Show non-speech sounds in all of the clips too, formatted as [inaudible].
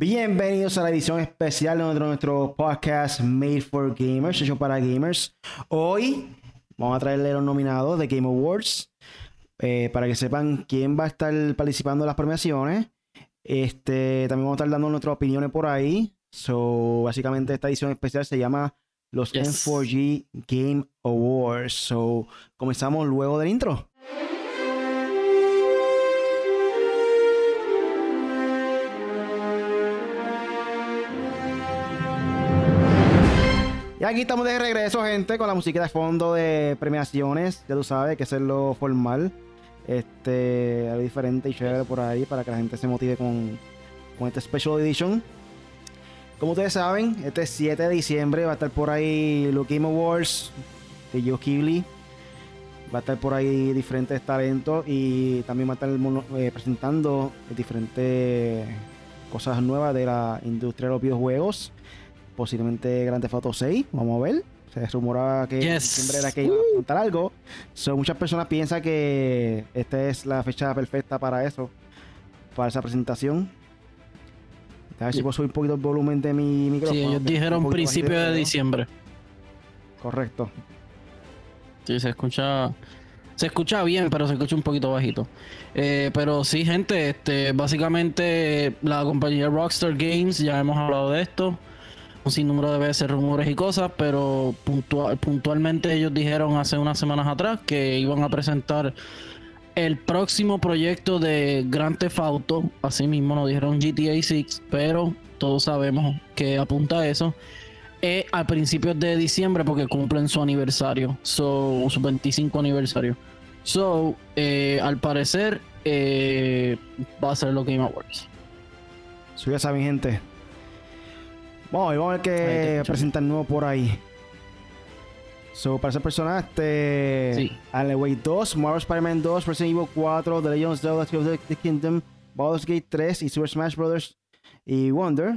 Bienvenidos a la edición especial de nuestro podcast Made for Gamers, hecho para gamers. Hoy vamos a traerle los nominados de Game Awards eh, para que sepan quién va a estar participando en las premiaciones. Este, también vamos a estar dando nuestras opiniones por ahí. So, básicamente esta edición especial se llama los N4G Game Awards. So, comenzamos luego del intro. Y aquí estamos de regreso, gente, con la música de fondo de premiaciones. Ya tú sabes que es lo formal. Este, algo diferente y chévere por ahí para que la gente se motive con, con este Special Edition. Como ustedes saben, este 7 de diciembre va a estar por ahí los Game Awards de Joe Kibli. Va a estar por ahí diferentes talentos y también va a estar eh, presentando diferentes cosas nuevas de la industria de los videojuegos posiblemente Grand Theft Auto 6, vamos a ver. Se rumoraba que siempre era que iba a contar algo. So, muchas personas piensan que esta es la fecha perfecta para eso, para esa presentación. A ver si puedo subir un poquito el volumen de mi micrófono. Sí, ellos dijeron principio de diciembre. Correcto. Sí, se escucha. Se escucha bien, pero se escucha un poquito bajito. Eh, pero sí, gente, este, básicamente la compañía Rockstar Games, ya hemos hablado de esto un sinnúmero de veces rumores y cosas, pero puntualmente ellos dijeron hace unas semanas atrás que iban a presentar el próximo proyecto de Grand Theft Auto, así mismo nos dijeron GTA 6, pero todos sabemos que apunta a eso. Es a principios de diciembre porque cumplen su aniversario, su 25 aniversario. So, eh, al parecer, eh, va a ser lo Game Awards. Suya saben, gente. Vamos, vamos a ver qué presentan nuevo por ahí. So, para esa persona, este. Sí. Alan Wake 2, Marvel Spider-Man 2, Resident Evil 4, The Legend of Zelda of the Kingdom, Baldur's Gate 3 y Super Smash Bros. y Wonder.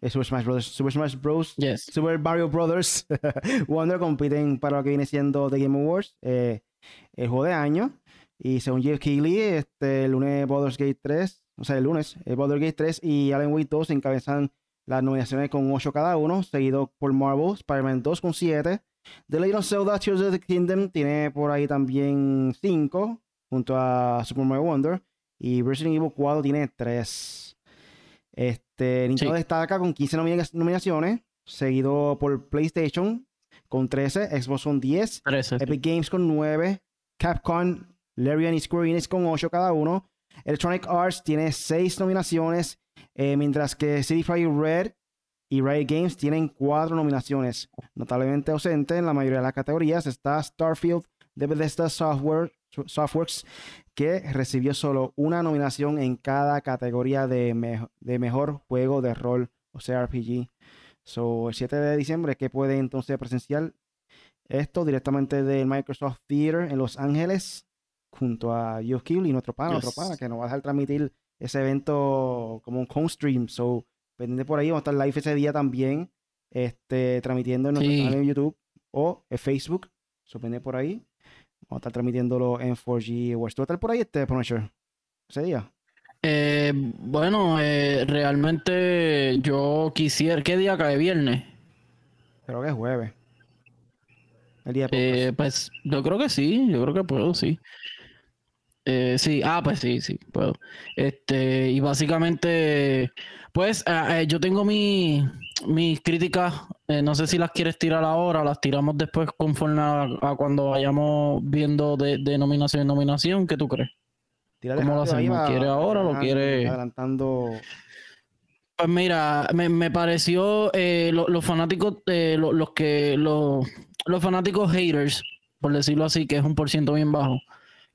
Eh, Super Smash Bros. Super Smash Bros. Yes. Super Mario Brothers. [laughs] Wonder compiten para lo que viene siendo The Game Awards, eh, el juego de año. Y según Jeff Keighley, este, el lunes Baldur's Gate 3, o sea, el lunes, el Baldur's Gate 3 y Alan Wake 2 encabezan las nominaciones con 8 cada uno, seguido por Marvel, Spider-Man 2 con 7. The Legend of Zelda Tears of the Kingdom tiene por ahí también 5, junto a Super Mario Wonder. Y Resident Evil 4 tiene 3. Este, Nintendo destaca con 15 nominaciones, seguido por PlayStation con 13, Xbox con 10, Epic Games con 9, Capcom, Larian y Square Enix con 8 cada uno. Electronic Arts tiene 6 nominaciones eh, mientras que City Fire Red y Riot Games tienen cuatro nominaciones. Notablemente ausente en la mayoría de las categorías está Starfield de Bethesda Software, Softworks, que recibió solo una nominación en cada categoría de, de mejor juego de rol, o sea, RPG. So, el 7 de diciembre, que puede entonces presenciar esto directamente del Microsoft Theater en Los Ángeles, junto a Kill y nuestro pana, nuestro pana, que nos va a dejar transmitir ese evento como un home stream. So, pendiente por ahí, vamos a estar live ese día también, este, transmitiendo en nuestro canal en YouTube o en Facebook. So, pendiente por ahí. Vamos a estar transmitiéndolo en 4G West. ¿Tú vas a estar por ahí, este Punisher? Ese día. Eh, bueno, eh, realmente yo quisiera. ¿Qué día cae? ¿Viernes? Creo que es jueves. El día de eh, Pues yo creo que sí, yo creo que puedo, sí. Eh, sí, ah, pues sí, sí, puedo. Este, y básicamente, pues eh, eh, yo tengo mis críticas, no sé si las quieres tirar ahora, las tiramos después conforme a, cuando vayamos viendo de, nominación en nominación, ¿qué tú crees? ¿Cómo lo hacemos? ¿Quiere ahora o lo quiere? Adelantando. Pues mira, me, pareció los fanáticos, los que los, los fanáticos haters, por decirlo así, que es un por ciento bien bajo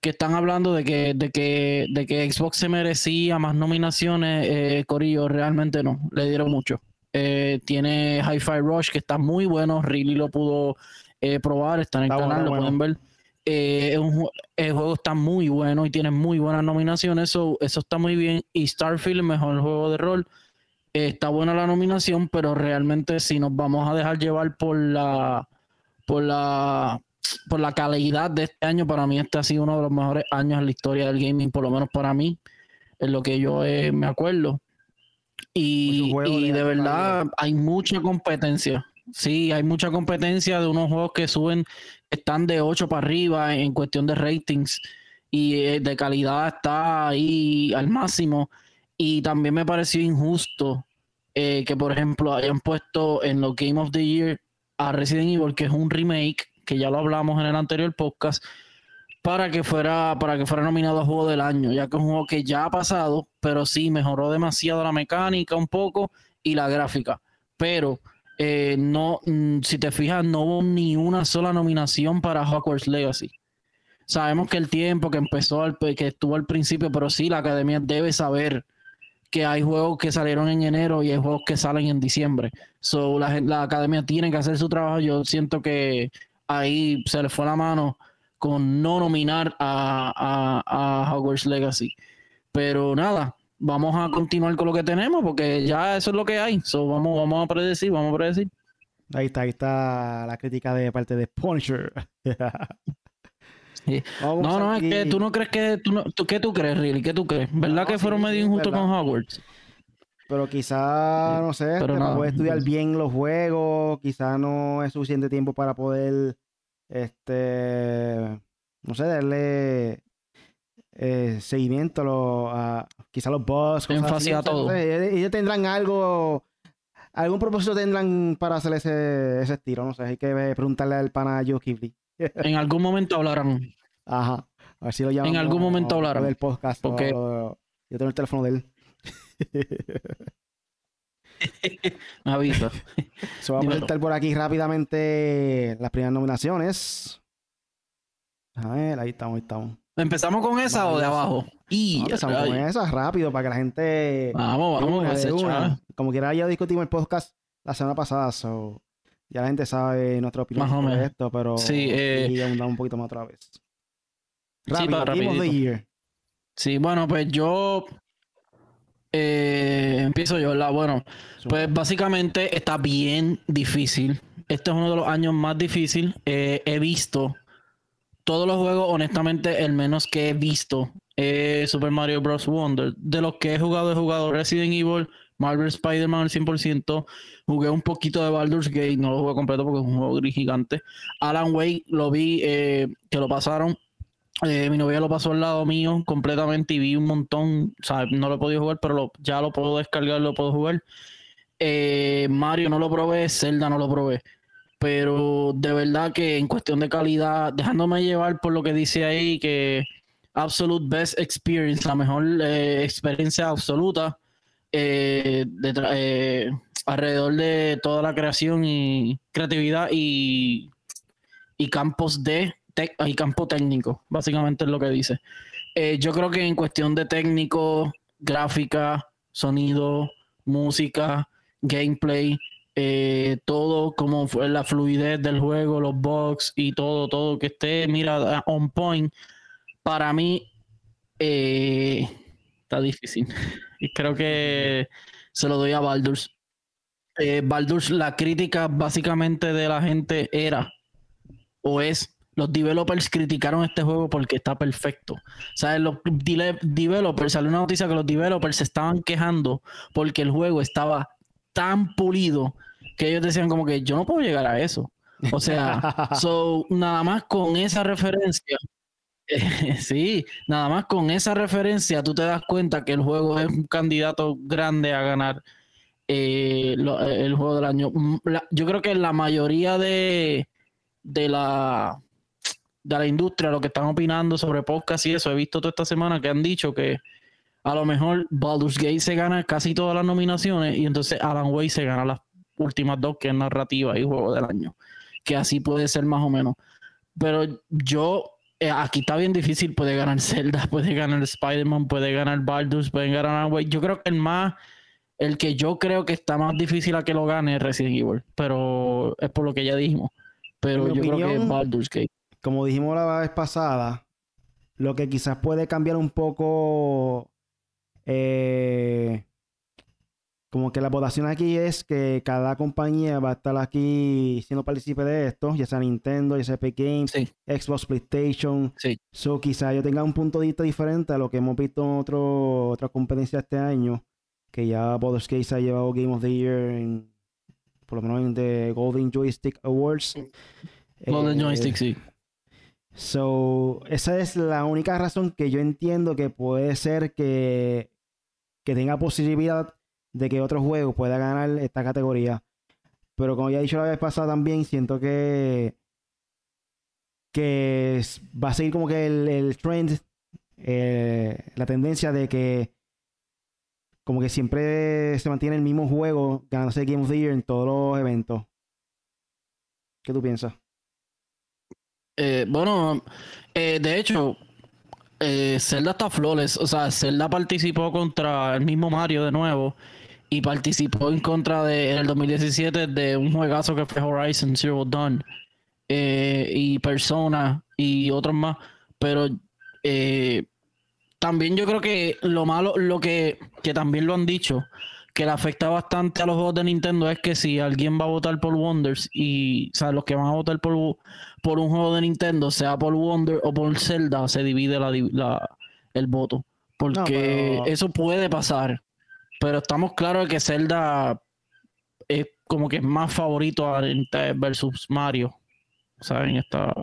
que están hablando de que, de que, de que Xbox se merecía más nominaciones, eh, Corillo, realmente no, le dieron mucho. Eh, tiene Hi-Fi Rush, que está muy bueno, Really lo pudo eh, probar, está en el canal, lo pueden ver. el juego está muy bueno y tiene muy buenas nominaciones, eso, eso está muy bien. Y Starfield, el mejor juego de rol, está buena la nominación, pero realmente si nos vamos a dejar llevar por la por la por la calidad de este año, para mí este ha sido uno de los mejores años en la historia del gaming, por lo menos para mí, en lo que yo eh, me acuerdo. Y, y de verdad hay mucha competencia. Sí, hay mucha competencia de unos juegos que suben, están de 8 para arriba en cuestión de ratings y eh, de calidad está ahí al máximo. Y también me pareció injusto eh, que, por ejemplo, hayan puesto en los Game of the Year a Resident Evil, que es un remake, que ya lo hablamos en el anterior podcast, para que fuera, para que fuera nominado a juego del año, ya que es un juego que ya ha pasado, pero sí mejoró demasiado la mecánica un poco y la gráfica. Pero eh, no, mm, si te fijas, no hubo ni una sola nominación para Hogwarts Legacy. Sabemos que el tiempo que empezó, al, que estuvo al principio, pero sí, la academia debe saber que hay juegos que salieron en enero y hay juegos que salen en diciembre. So, la, la academia tiene que hacer su trabajo. Yo siento que ahí se le fue la mano con no nominar a, a, Hogwarts Legacy. Pero nada, vamos a continuar con lo que tenemos porque ya eso es lo que hay. So, vamos, vamos a predecir, vamos a predecir. Ahí está, ahí está la crítica de parte de Punisher. [laughs] No, no, es que tú no crees que. Tú no, ¿Qué tú crees, Really? ¿Qué tú crees? ¿Verdad que fueron medio injustos con Hogwarts? Pero quizá, no sé, pero no, puede estudiar bien los juegos, quizá no es suficiente tiempo para poder, este, no sé, darle eh, seguimiento a, quizá los boss. Énfasis a todo. ellos tendrán algo, algún propósito tendrán para hacer ese, ese estilo, no sé, hay que preguntarle al pana Joe Kivli. [laughs] En algún momento hablarán. Ajá. A ver si lo llaman. En algún momento hablarán. Del podcast. Porque... yo tengo el teléfono de él. [laughs] Me avisa. Se va a presentar por aquí rápidamente las primeras nominaciones. A ver, ahí estamos, ahí estamos. ¿Empezamos con esa o de abajo? Y empezamos con esa rápido para que la gente. Vamos, vamos, Como quiera, ya discutimos el podcast la semana pasada. So ya la gente sabe nuestra opinión sobre esto, pero sí, eh, un poquito más otra vez. Rápido, sí, Sí, bueno, pues yo eh, empiezo yo, la bueno, pues básicamente está bien difícil. Este es uno de los años más difíciles. Eh, he visto todos los juegos, honestamente, el menos que he visto es Super Mario Bros. Wonder. De los que he jugado, he jugado Resident Evil, Marvel Spider-Man al 100%. Jugué un poquito de Baldur's Gate, no lo jugué completo porque es un juego gigante. Alan Wake lo vi, eh, que lo pasaron. Eh, mi novia lo pasó al lado mío completamente y vi un montón. O sea, no lo he podido jugar, pero ya lo puedo descargar, lo puedo jugar. Eh, Mario no lo probé, Zelda no lo probé. Pero de verdad que en cuestión de calidad, dejándome llevar por lo que dice ahí, que Absolute Best Experience, la mejor experiencia absoluta eh, eh, alrededor de toda la creación y creatividad y, y campos de y campo técnico, básicamente es lo que dice. Eh, yo creo que en cuestión de técnico, gráfica, sonido, música, gameplay, todo como fue la fluidez del juego, los bugs y todo, todo que esté, mira, on point, para mí está difícil. [laughs] Y creo que se lo doy a Baldur's. Eh, Baldur's, la crítica básicamente de la gente era o es los developers criticaron este juego porque está perfecto. ¿Sabes? Los developers, salió una noticia que los developers se estaban quejando porque el juego estaba tan pulido que ellos decían como que yo no puedo llegar a eso. O sea, [laughs] so, nada más con esa referencia, [laughs] sí, nada más con esa referencia tú te das cuenta que el juego es un candidato grande a ganar eh, eh, el juego del año. Mm, yo creo que la mayoría de, de la de la industria, lo que están opinando sobre podcast y eso, he visto toda esta semana que han dicho que a lo mejor Baldur's Gate se gana casi todas las nominaciones y entonces Alan Way se gana las últimas dos, que es narrativa y juego del año. Que así puede ser más o menos. Pero yo eh, aquí está bien difícil. Puede ganar [laughs] Zelda, puede ganar Spider-Man, puede ganar Baldur's, puede ganar Yo creo que el más, el que yo creo que está más difícil a que lo gane es Resident Evil. Pero es por lo que ya dijimos. Pero yo creo que es Baldur's Gate. Como dijimos la vez pasada, lo que quizás puede cambiar un poco eh, como que la votación aquí es que cada compañía va a estar aquí siendo partícipe de esto, ya sea Nintendo, ya sea Epic Games, Xbox, PlayStation. Sí. So quizá yo tenga un punto de vista diferente a lo que hemos visto en otro, otra competencia este año. que ya Baldur's Gate se ha llevado Game of the Year en, por lo menos en The Golden Joystick Awards. Golden Eh, Joystick, sí. So, esa es la única razón que yo entiendo que puede ser que, que tenga posibilidad de que otro juego pueda ganar esta categoría. Pero como ya he dicho la vez pasada también, siento que, que va a seguir como que el, el trend, eh, la tendencia de que como que siempre se mantiene el mismo juego ganándose Game of the Year en todos los eventos. ¿Qué tú piensas? Eh, bueno, eh, de hecho, eh, Zelda está flawless. O sea, Zelda participó contra el mismo Mario de nuevo. Y participó en contra de, en el 2017 de un juegazo que fue Horizon Zero Dawn. eh, y Persona y otros más. Pero también yo creo que lo malo, lo que, que también lo han dicho, que le afecta bastante a los juegos de Nintendo es que si alguien va a votar por Wonders y, o sea, los que van a votar por, por un juego de Nintendo, sea por Wonder o por Zelda, se divide la, di- la- el voto. Porque pero- eso puede pasar. Pero estamos claros de que Zelda es como que es más favorito a- versus Mario. O sea, en esta.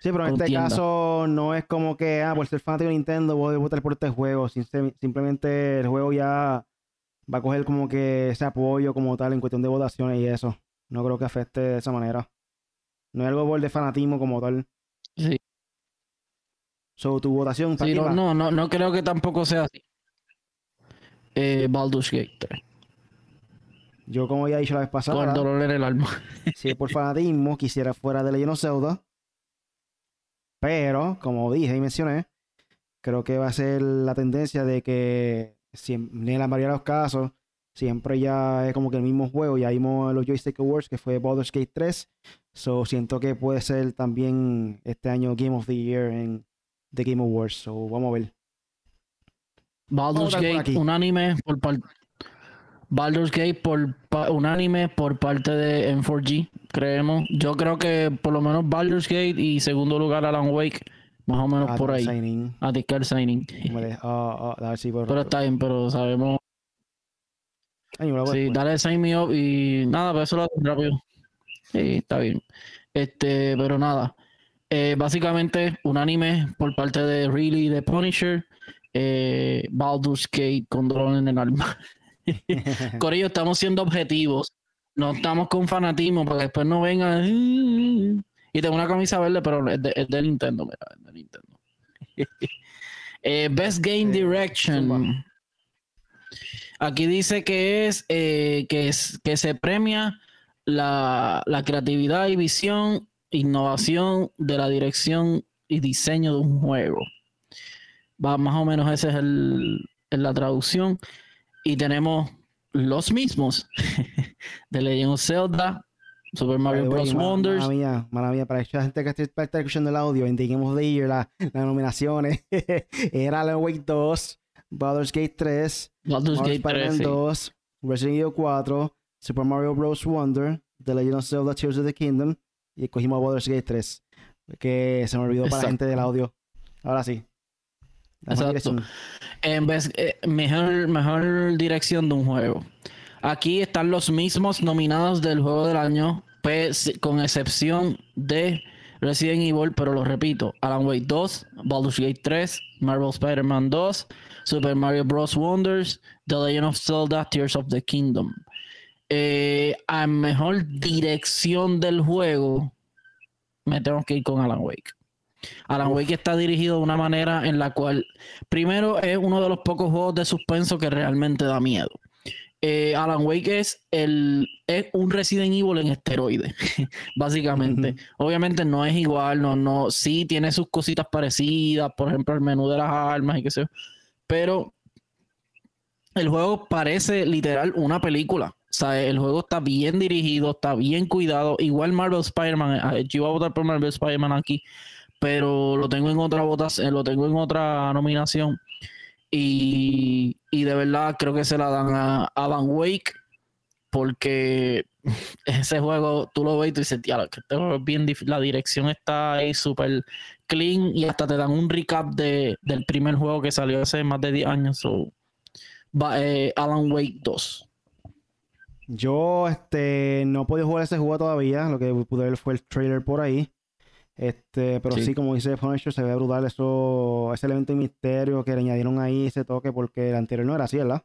Sí, pero en este caso no es como que, ah, por ser fanático de Nintendo voy a votar por este juego. Simple- Simplemente el juego ya va a coger como que ese apoyo como tal en cuestión de votaciones y eso. No creo que afecte de esa manera. No es algo por de fanatismo como tal. Sí, So, tu votación, ¿para sí, no, no, no, no creo que tampoco sea así. Eh, Baldur's Gate 3. Yo, como ya he dicho la vez Con pasada, dolor en el alma. [laughs] si es por fanatismo, quisiera fuera de Legend of Zelda. Pero, como dije y mencioné, creo que va a ser la tendencia de que siem- en la mayoría de los casos siempre ya es como que el mismo juego. Ya vimos los Joystick Awards que fue Baldur's Gate 3. So siento que puede ser también este año Game of the Year en The Game Awards. So vamos a ver. Baldur's Gate, aquí. unánime por parte. Baldur's Gate por pa- unánime por parte de M4G, creemos. Yo creo que por lo menos Baldur's Gate y segundo lugar Alan Wake, más o menos Ah, por ahí. signing. A discar signing. Ah, ah, a ver si por- Pero está bien, pero sabemos. Ay, voy Sí, dale sign me up y nada, pero eso lo hago rápido. Sí, está bien. Este, pero nada. Eh, básicamente, unánime por parte de Really de Punisher. Eh, Baldur's Gate con dolor en el alma. [laughs] Corillo, estamos siendo objetivos. No estamos con fanatismo para que después no vengan. Y tengo una camisa verde, pero es de, es de Nintendo, mira, es de Nintendo. [laughs] Eh, Best Game Direction. Aquí dice que es, eh, que es que se premia la, la creatividad y visión, innovación de la dirección y diseño de un juego. Va, más o menos esa es el, la traducción. Y tenemos los mismos [laughs] de Legend of Zelda, Super Mario Bros. Wonders. Mala mía, mala mía, para esa gente que para estar escuchando el audio en The Game of the Year, la- las nominaciones, [laughs] era Alan Wake 2, Baldur's Gate 3, Baldur's Gate 3, Spider-Man sí. 2, Resident Evil 4, Super Mario Bros. Wonder, The Legend of Zelda Tears of the Kingdom, y escogimos Baldur's Gate 3, que se me olvidó para la Exacto. gente del audio. Ahora sí. La Exacto. En vez, eh, mejor, mejor dirección de un juego. Aquí están los mismos nominados del juego del año, pues, con excepción de Resident Evil, pero lo repito: Alan Wake 2, Baldur's Gate 3, Marvel Spider-Man 2, Super Mario Bros. Wonders, The Legend of Zelda, Tears of the Kingdom. Eh, a mejor dirección del juego, me tengo que ir con Alan Wake. Alan. Wake está dirigido de una manera en la cual, primero, es uno de los pocos juegos de suspenso que realmente da miedo. Eh, Alan Wake es, el, es un Resident Evil en esteroides, [laughs] básicamente. Obviamente no es igual, no, no, sí tiene sus cositas parecidas, por ejemplo, el menú de las armas y qué sé yo, pero el juego parece literal una película. O sea, el juego está bien dirigido, está bien cuidado. Igual Marvel Spider-Man, eh, yo iba a votar por Marvel Spider-Man aquí, pero lo tengo en otra votación, lo tengo en otra nominación. Y, y de verdad creo que se la dan a Alan Wake porque [laughs] ese juego tú lo ves y tú dices, "Diablo, que este bien. La dirección está ahí súper clean y hasta te dan un recap de, del primer juego que salió hace más de 10 años. so, eh, Alan Wake 2. Yo este, no he podido jugar ese juego todavía. Lo que pude ver fue el trailer por ahí. Este, pero sí, como dice Punisher, se ve brutal eso, ese elemento de misterio que le añadieron ahí, ese toque, porque el anterior no era así, ¿verdad?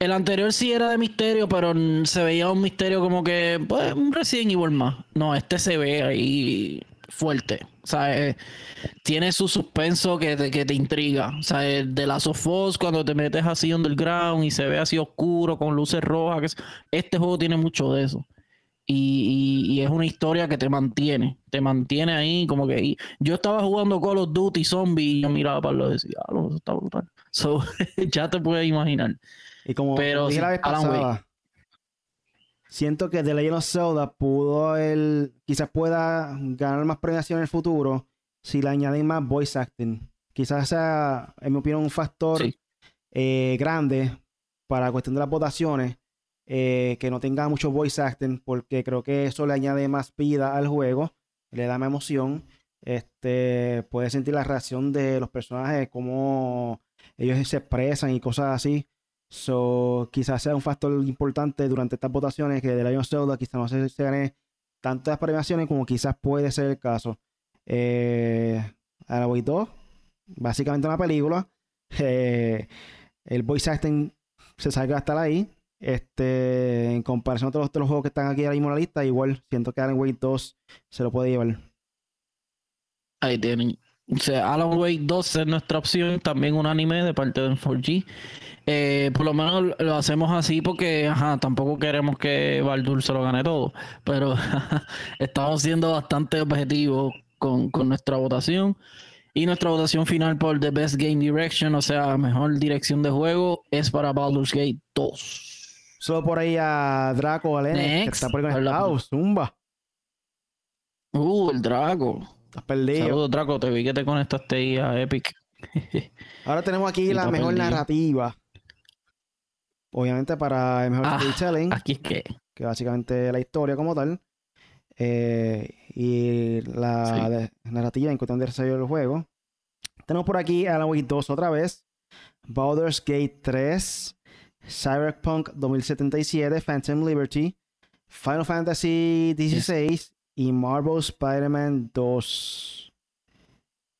El anterior sí era de misterio, pero se veía un misterio como que, pues, un Resident Evil más. No, este se ve ahí fuerte. O sea, eh, tiene su suspenso que te, que te intriga. O sea, de la Sofos, cuando te metes así underground y se ve así oscuro con luces rojas. este juego tiene mucho de eso. Y, es una historia que te mantiene, te mantiene ahí como que yo estaba jugando Call of Duty Zombie y yo miraba para lo y decía, ah, eso está brutal. [laughs] So, ya te puedes imaginar. Y como Pero, dije la vez pasada, siento que The Legend of Zelda pudo el, quizás pueda ganar más premiación en el futuro si le añaden más voice acting. Quizás sea, en mi opinión, un factor eh, grande para la cuestión de las votaciones eh, que no tenga mucho voice acting, porque creo que eso le añade más vida al juego, le da más emoción. Este, puede sentir la reacción de los personajes, cómo ellos se expresan y cosas así. So, quizás sea un factor importante durante estas votaciones que de año Zelda quizás no se, se gane tantas premiaciones como quizás puede ser el caso. Eh, la 2, básicamente una película. [laughs] Eh, el voice acting se salga hasta ahí. Este, en comparación a todos los, juegos que están aquí ahora mismo en la lista, igual siento que Alan Wake 2 se lo puede llevar. Ahí tienen. O sea, Alan Wake 2 es nuestra opción, también un anime de parte de 4G. Eh, por lo menos lo hacemos así porque ajá, tampoco queremos que Baldur se lo gane todo, pero [laughs] estamos siendo bastante objetivos con, con nuestra votación. Y nuestra votación final por The Best Game Direction, o sea, mejor dirección de juego, es para Baldur's Gate 2. Solo por ahí a Draco Valen, que está por ahí conectado. Zumba. Uh, el Draco. Estás perdido. Saludos, Draco. Te vi que te conectaste ahí a Epic. [laughs] Ahora tenemos aquí la mejor narrativa. Obviamente para el mejor ah, storytelling. Aquí es que. Que básicamente la historia como tal. Eh, y la narrativa en cuestión de desarrollo del juego. Tenemos por aquí Alan Wake 2 otra vez. Baldur's Gate 3. Cyberpunk 2077, Phantom Liberty, Final Fantasy XVI y Marvel Spider-Man 2.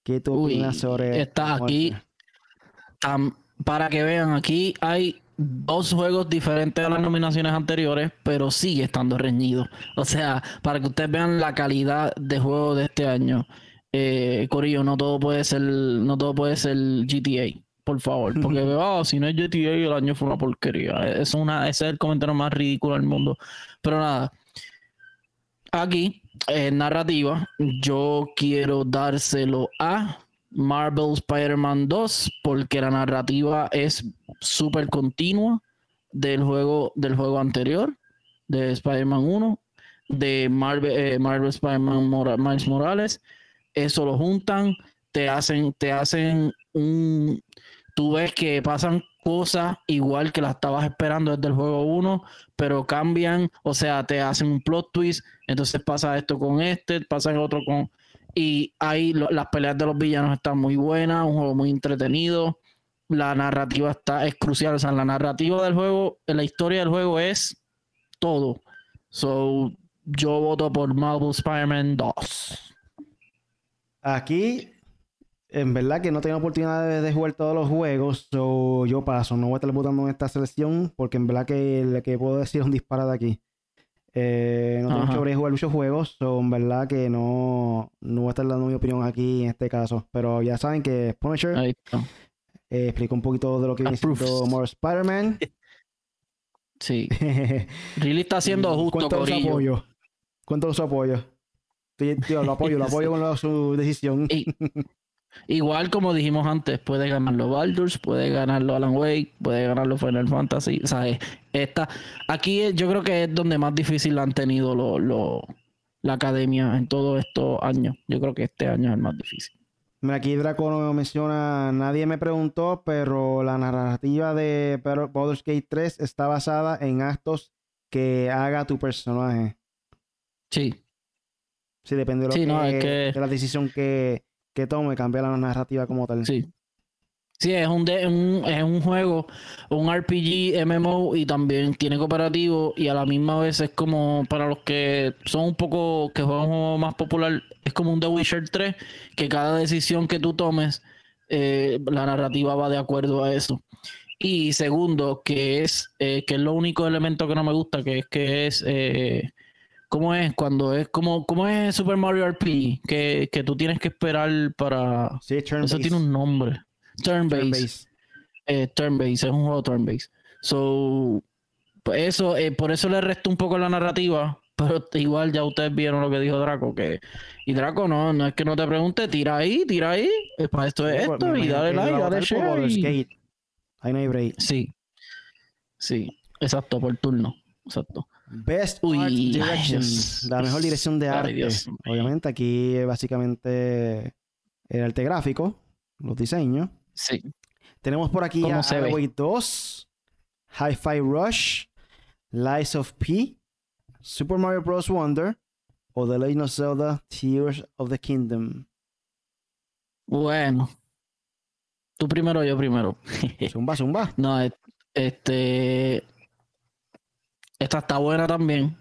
¿Qué tú opinas sobre Está aquí. para que vean, aquí hay dos juegos diferentes a las nominaciones anteriores, pero sigue estando reñido. O sea, para que ustedes vean la calidad de juego de este año. Eh, Corillo, no todo puede ser, no todo puede ser GTA por favor, porque [laughs] oh, si no es GTA el año fue una porquería. Es una, ese es el comentario más ridículo del mundo. Pero nada, aquí, en narrativa, yo quiero dárselo a Marvel Spider-Man 2 porque la narrativa es súper continua del juego, del juego anterior, de Spider-Man 1, de Marvel, eh, Marvel Spider-Man Miles Morales. Eso lo juntan, te hacen, te hacen un tú ves que pasan cosas igual que las estabas esperando desde el juego 1, pero cambian, o sea, te hacen un plot twist, entonces pasa esto con este, pasa otro con... Y ahí las peleas de los villanos están muy buenas, un juego muy entretenido, la narrativa está, es crucial, o sea, la narrativa del juego, la historia del juego es todo. So, yo voto por Marvel Spider-Man 2. Aquí en verdad que no tengo oportunidad de, jugar todos los juegos, so yo paso, no voy a estar votando en esta selección porque en verdad que lo que puedo decir es un disparate aquí. Eh, no tengo mucho jugar muchos juegos, so en verdad que no, no voy a estar dando mi opinión aquí en este caso. Pero ya saben que Punisher eh, explico un poquito de lo que viene siendo more Spider-Man. Sí. [laughs] really está haciendo justo, ¿Cuánto su apoyo? ¿Cuánto su apoyo? Tío, lo apoyo, lo apoyo [laughs] con su decisión. Igual como dijimos antes, puede ganarlo Baldur's, puede ganarlo Alan Wake, puede ganarlo Final Fantasy. O sea, esta, aquí yo creo que es donde más difícil han tenido lo, la academia en todos estos años. Yo creo que este año es el más difícil. Aquí Draco no menciona, nadie me preguntó, pero la narrativa de Baldur's Gate 3 está basada en actos que haga tu personaje. Sí. Sí, depende de, lo que, de la decisión que, que tome cambia la narrativa como tal. Sí. Sí, es un, un, es un juego, un RPG, MMO y también tiene cooperativo y a la misma vez es como para los que son un poco, que juegan un juego más popular, es como un The Witcher 3, que cada decisión que tú tomes, eh, la narrativa va de acuerdo a eso. Y segundo, que es, eh, que es lo único elemento que no me gusta, que es que es, eh, ¿cómo es? Cuando es, como, ¿cómo es Super Mario RPG? Que, que tú tienes que esperar para... Sí, Eso tiene un nombre. Turn-based. Eh, turn-based, es un juego turn-based. So, pues eso, eh, por eso le restó un poco la narrativa, [laughs] pero igual ya ustedes vieron lo que dijo Draco, que y Draco no, no es que no te pregunte, tira ahí, tira ahí, es para esto es pues, esto, y dale like, dale share. y- Ahí no hay break. Sí, sí, exacto, por turno, exacto. Best Uy, Art Direction. La mejor dirección de arte. Dios. Obviamente, aquí básicamente el arte gráfico, los diseños. Sí, Tenemos por aquí ¿Cómo a? Away 2, Hi-Fi Rush, Lies of P, Super Mario Bros. Wonder o The Legend of Zelda Tears of the Kingdom. bueno. Tú primero, yo primero. Zumba, zumba. [laughs] No, es- este. Esta está buena también.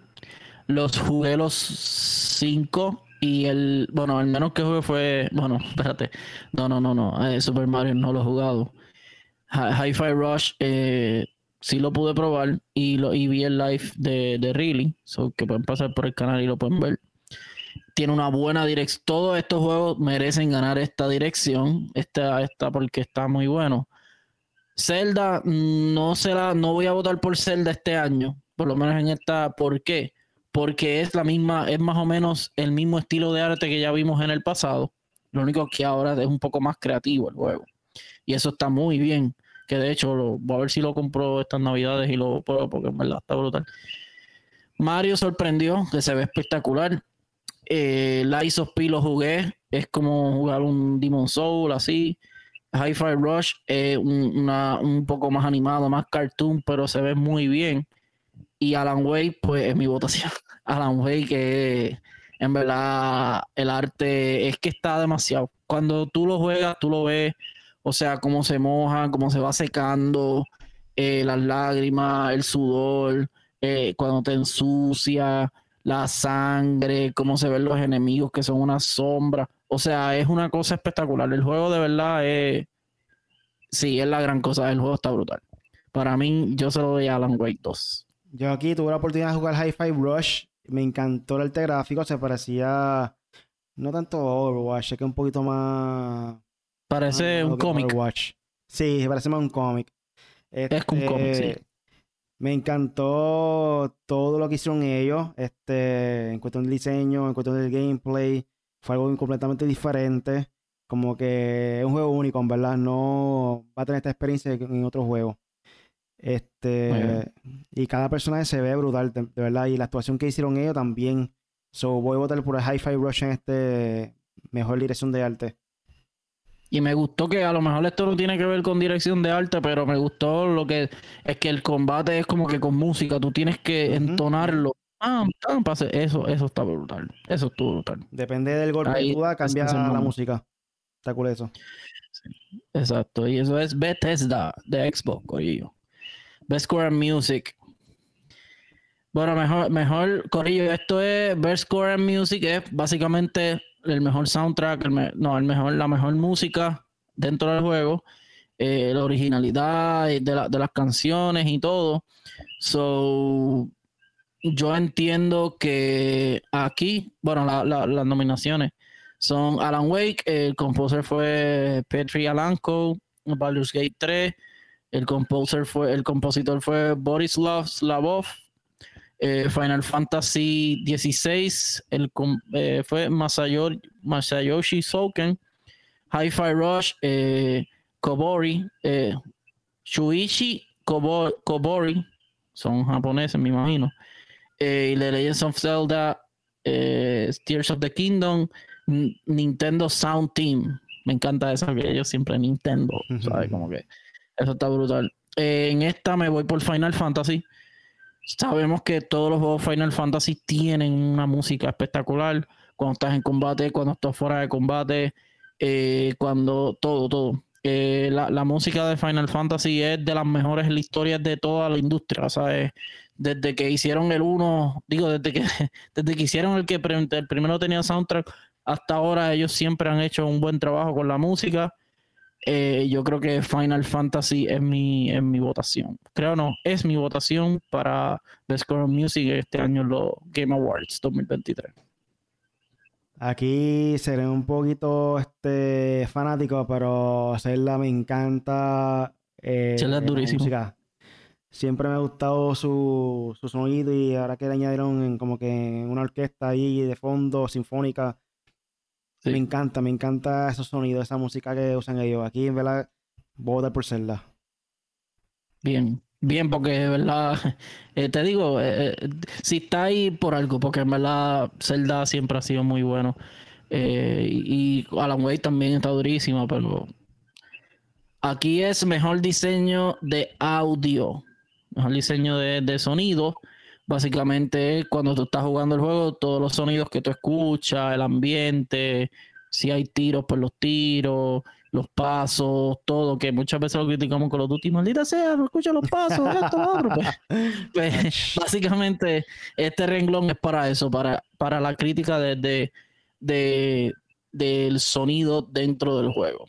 Los jugué los cinco y el. Bueno, el menos que jugué fue. Bueno, [laughs] espérate. No, no, no, no. eh, Super Mario no lo he jugado. Hi- Hi-Fi Rush eh, sí lo pude probar y, lo, y vi el live de, de Really. Que pueden pasar por el canal y lo pueden ver. Tiene una buena dirección. Todos estos juegos merecen ganar esta dirección. Esta, esta porque está muy bueno. Zelda, mm, no será, no voy a votar por Zelda este año, por lo menos en esta. ¿Por qué? Porque es la misma, es más o menos el mismo estilo de arte que ya vimos en el pasado. Lo único que ahora es un poco más creativo el juego. Y eso está muy bien. Que de hecho, lo, voy a ver si lo compro estas navidades y lo puedo, porque en verdad está brutal. Mario sorprendió, que se ve espectacular. Eh, Lies of P lo jugué. Es como jugar un Demon Soul así. Hi-Fi Rush una- un poco más animado, más cartoon, pero se ve muy bien. Y Alan Wake, pues es mi votación. [laughs] Alan Wake, que en verdad el arte es que está demasiado. Cuando tú lo juegas, tú lo ves, o sea, cómo se moja, cómo se va secando, eh, las lágrimas, el sudor, eh, cuando te ensucia, la sangre, cómo se ven los enemigos que son una sombra. O sea, es una cosa espectacular. El juego de verdad es. Sí, es la gran cosa. El juego está brutal. Para mí, yo se lo doy a Alan Wake 2. Yo aquí tuve la oportunidad de jugar Hi-Fi Rush. Me encantó el arte gráfico. Se parecía no tanto a Overwatch, es que un poquito más. Parece más un cómic. Overwatch. Sí, se parece más a un cómic. Es como un cómic, sí. Este, Me encantó todo lo que hicieron ellos. Este, en cuestión del diseño, en cuestión del gameplay. Fue algo completamente diferente. Como que es un juego único, en verdad. No va a tener esta experiencia en otro juego. Este, y cada personaje se ve brutal, de, de verdad. Y la actuación que hicieron ellos también. So, voy a votar por el Hi-Fi Rush en este mejor dirección de arte. Y me gustó que a lo mejor esto no tiene que ver con dirección de arte, pero me gustó lo que es que el combate es como que con música. Tú tienes que Ujú. entonarlo. Ah, pase. Eso, eso está brutal. Eso estuvo brutal. Depende del golpe Ahí que tú das, cambia la momento. música. Está cool eso. Exacto, y eso es Bethesda de Xbox, Corillo. Best Score and Music. Bueno, mejor, mejor, Corillo, esto es Best Score and Music, es básicamente el mejor soundtrack, no, el mejor, la mejor música dentro del juego, eh, la originalidad de, la- de las canciones y todo. So, yo entiendo que aquí, bueno, la- la- las nominaciones son Alan Wake, el composer fue Petri Alanko, Baldur's Gate 3, el composer fue, el compositor fue Borislav Slavov, eh, Final Fantasy 16, el eh, fue Masayo- Masayoshi Souken, Hi-Fi Rush, eh, Kobori, Shuichi Kobo- Kobori, son japoneses, me imagino. Y The Legends of Zelda, Tears of the Kingdom, Nintendo Sound Team. Me encanta eso, que ellos siempre Nintendo, ¿sabes? Como que eso está brutal. Eh, en esta me voy por Final Fantasy. Sabemos que todos los juegos Final Fantasy tienen una música espectacular. Cuando estás en combate, cuando estás fuera de combate, eh, cuando todo, todo. eh, la, música de Final Fantasy es de las mejores en la historia de toda la industria, ¿sabes? Desde que hicieron el uno, digo, desde que, [laughs] desde que hicieron el que el primero tenía soundtrack, hasta ahora ellos siempre han hecho un buen trabajo con la música. Eh, yo creo que Final Fantasy es mi, es mi votación. Creo no, es mi votación para The Score of Music este año en los Game Awards 2023. Aquí seré un poquito este fanático, pero Zelda me encanta. Eh, Zelda es durísimo. Música. Siempre me ha gustado su, su sonido y ahora que le añadieron como que una orquesta ahí de fondo, sinfónica. Me encanta, me encanta esos sonidos, esa música que usan ellos. Aquí en verdad voy por Zelda. Bien. Bien, porque de verdad, [laughs] eh, te digo, eh, eh, si está ahí por algo, porque en verdad Zelda siempre ha sido muy bueno. y Alan Wake también está durísimo, pero aquí es mejor diseño de audio, mejor diseño de, de sonido. Básicamente, cuando tú estás jugando el juego, todos los sonidos que tú escuchas, el ambiente, si hay tiros, pues los tiros los pasos, todo, que muchas veces lo criticamos con los Duty, maldita sea, no escucha los pasos, esto, lo otro. Pues, [laughs] [laughs] pues, básicamente, este renglón es para eso, para, para la crítica de, del sonido dentro del juego.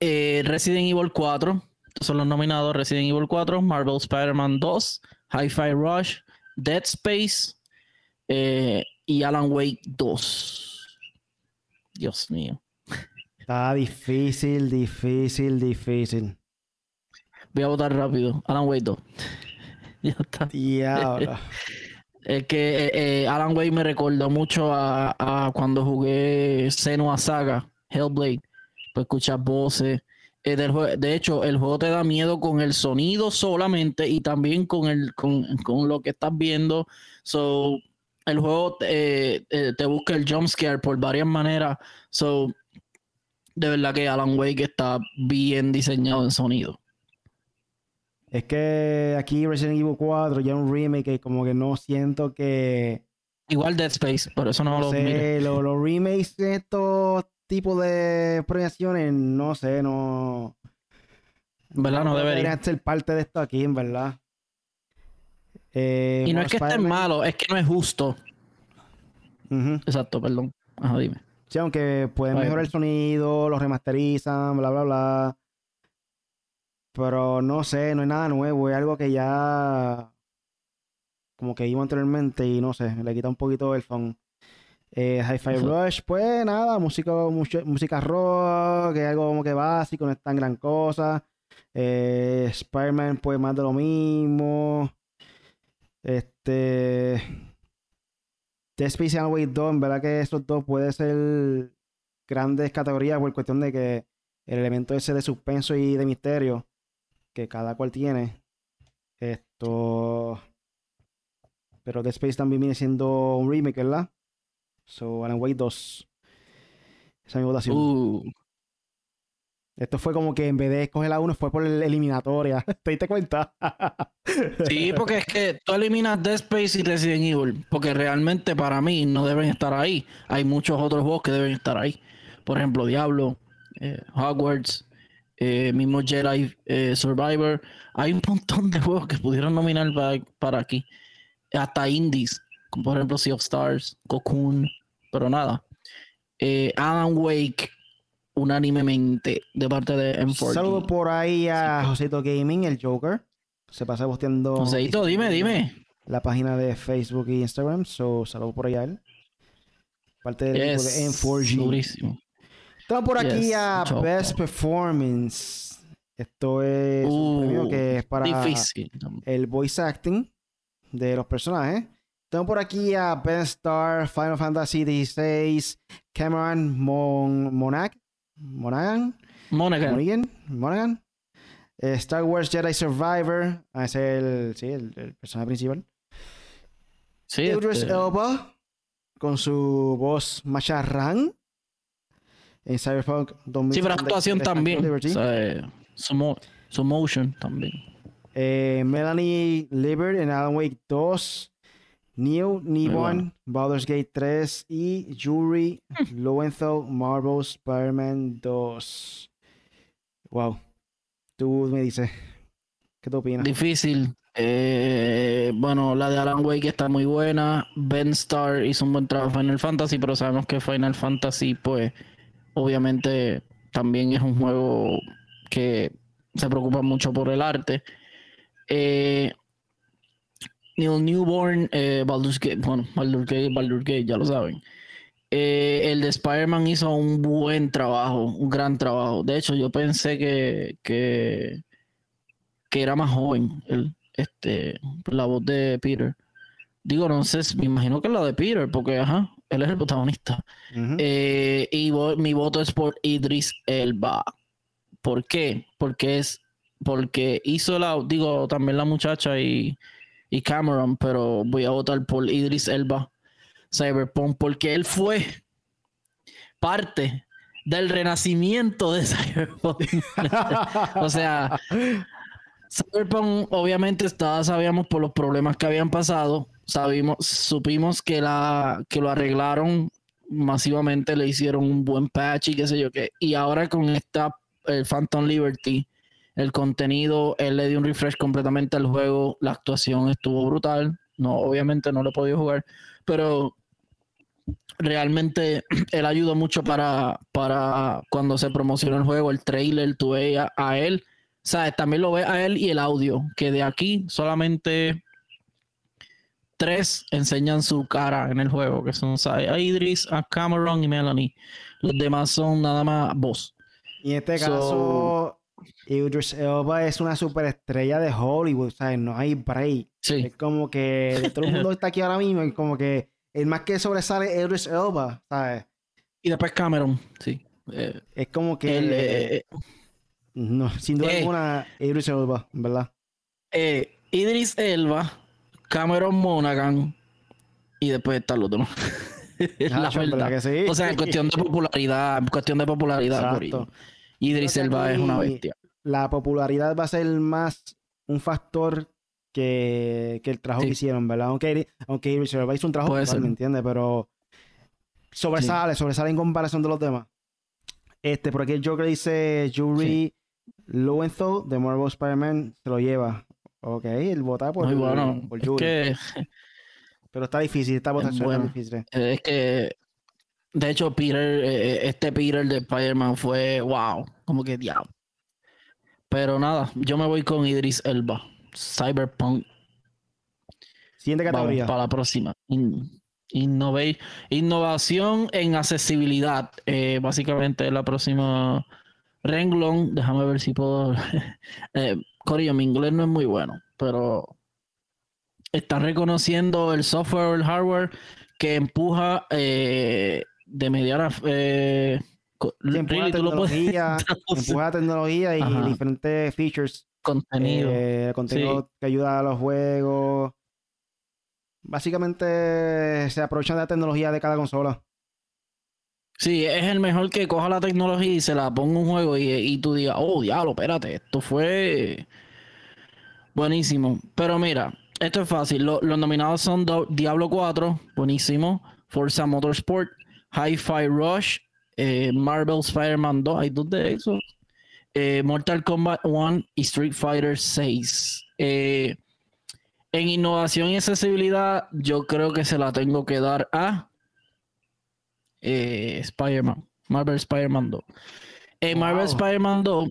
Eh, Resident Evil 4, son los nominados Resident Evil 4, Marvel Spider-Man 2, Hi-Fi Rush, Dead Space eh, y Alan Wake 2. Dios mío. Está difícil, difícil, difícil. Voy a votar rápido. Alan Wake 2. [laughs] ya está. Diablo. [laughs] Es que eh, eh, Alan Wake me recordó mucho a, cuando jugué Senua Saga, Hellblade. Pues escuchar voces. Eh, de hecho, el juego te da miedo con el sonido solamente y también con, el, con, lo que estás viendo. So, el juego te busca el jump scare por varias maneras. So, de verdad que Alan Wake está bien diseñado en sonido. Es que aquí Resident Evil 4 ya un remake y como que no siento que... Igual Dead Space, por eso no, lo sé, los, los remakes de estos tipos de premiaciones, no sé, no... En verdad no, debería. Deberían ser parte de esto aquí, en verdad. Eh, y no es que esté malo, es que no es justo. Exacto, perdón. Ajá, dime. Sí, aunque pueden mejorar el sonido, lo remasterizan, bla, bla, bla. Pero no sé, no es nada nuevo, es algo que ya como que iba anteriormente y no sé, le quita un poquito el phone. Eh, Hi-Fi Rush, pues nada, música, música rock, que es algo como que básico, no es tan gran cosa. Eh, Spider-Man, pues más de lo mismo. Este. The Space Away 2, en verdad que esos dos pueden ser grandes categorías por cuestión de que el elemento ese de suspenso y de misterio que cada cual tiene. Esto. Pero The Space también viene siendo un remake, ¿verdad? So, Alan Wake 2. Esa es mi votación. Uh. Esto fue como que en vez de escoger a uno, fue por la eliminatoria. [laughs] ¿Te diste cuenta? [laughs] sí, porque es que tú eliminas Dead Space y Resident Evil, porque realmente para mí no deben estar ahí. Hay muchos otros juegos que deben estar ahí. Por ejemplo, Diablo, eh, Hogwarts, eh, mismo Jedi eh, Survivor. Hay un montón de juegos que pudieron nominar para, para aquí. Hasta indies, como por ejemplo Sea of Stars, Cocoon, pero nada. Alan Wake unánimemente de parte de M4. Saludo por ahí a Joseito Gaming, el Joker. Se pasa posteando. Joseito, dime, dime. La página de Facebook e Instagram. So, saludo por allá a él. Parte del de M4G. Durísimo. Estamos por aquí a Best Performance. Esto es un uh, premio que es para el voice acting de los personajes. Tengo por aquí a Ben Star, Final Fantasy XVI, Cameron Mon Monaghan. Monaghan. Monaghan. Eh, Star Wars Jedi Survivor. Ah, es el, sí, el, personaje principal. Sí. Idris este... Elba. Con su voz macharrán. En Cyberpunk 2000. Sí, pero actuación también. O sea, su, su, motion también. Eh, Melanie Liber en Alan Wake 2. Neo, Nibon, Baldur's Gate 3 y Yuri [laughs] Lowenthal, Marvel Spider-Man 2. Wow. Tú me dices, ¿qué tú opinas? Difícil. Eh, bueno, la de Alan Wake está muy buena. Ben Star hizo un buen trabajo en Final Fantasy, pero sabemos que Final Fantasy, pues, obviamente también es un juego que se preocupa mucho por el arte. Eh, Neil Newborn, eh, Baldur's Gate, bueno, Baldur's Gate, Baldur's Gate, ya lo saben. Eh, el de Spider-Man hizo un buen trabajo, un gran trabajo. De hecho, yo pensé que, que, que era más joven el, este, la voz de Peter. Digo, no sé, me imagino que es la de Peter, porque ajá, él es el protagonista. Eh, y mi voto es por Idris Elba. ¿Por qué? Porque es porque hizo la, digo, también la muchacha y, y Cameron, pero voy a votar por Idris Elba Cyberpunk porque él fue parte del renacimiento de [laughs] Cyberpunk. o sea, Cyberpunk obviamente estaba, sabíamos por los problemas que habían pasado, sabimos, supimos que la que lo arreglaron masivamente, le hicieron un buen patch y qué sé yo qué. Y ahora con esta el Phantom Liberty, el contenido, él le dio un refresh completamente al juego, la actuación estuvo brutal. No, obviamente no lo he podido jugar, pero realmente [clears throat] él ayudó mucho para, para cuando se promocionó el juego, el trailer, tú ves a, él, ¿sabes? También lo ves a él y el audio, que de aquí solamente tres enseñan su cara en el juego, que son ¿sabes? a Idris, a Cameron y Melanie. Los demás son nada más voz. Y en este So- Idris Elba es una superestrella de Hollywood, ¿sabes? No hay break. Sí, Es como que de todo el mundo [laughs] está aquí ahora mismo, es como que el más que sobresale es Idris Elba, ¿sabes? y después Cameron, sí. Eh, Es como que, él, eh, no, sin duda eh. alguna, Idris Elba, ¿verdad? eh, Idris Elba, Cameron Monaghan y después está el otro. la ¿verdad verdad. que sí? O sea, en cuestión de popularidad, en cuestión de popularidad, Exacto. Idris Elba es una bestia. La popularidad va a ser más un factor que, que el trabajo Sí. que hicieron, ¿verdad? Aunque, aunque Idris Elba hizo un trabajo ser. ¿me entiendes? Pero sobresale, sobresale en comparación de los demás. Este, por aquí el Joker dice Yuri Lowenthal de Marvel Spider-Man se lo lleva. Ok, el vota por, Muy bueno. por Es Yuri. que, Pero está difícil, esta votación bueno. está difícil. es que, de hecho, Peter, eh, este Peter de Spider-Man fue wow, como que diablo. Pero nada, yo me voy con Idris Elba, Cyberpunk. Siguiente Vamos categoría. para la próxima. In- innova- innovación en accesibilidad. Eh, básicamente la próxima renglón. Déjame ver si puedo. [laughs] eh, Corillo, mi inglés no es muy bueno, pero están reconociendo el software o el hardware que empuja eh, de mediana. Eh, empuja tecnología, [laughs] empuja tecnología y Ajá. diferentes features contenido. Eh, contenido que ayuda a los juegos. Básicamente se aprovechan de la tecnología de cada consola. Sí, es el mejor que coja la tecnología y se la ponga un juego y, y tú digas, oh, diablo, espérate, esto fue buenísimo. Pero mira, esto es fácil. Lo- los nominados son Do- Diablo 4, buenísimo. Forza Motorsport, Hi-Fi Rush, eh, Marvel Spider-Man 2, hay dos de esos. eh, Mortal Kombat 1 y Street Fighter 6. Eh, en innovación y accesibilidad, yo creo que se la tengo que dar a Spider-Man, Marvel Spider-Man 2. En Marvel. Spider-Man 2,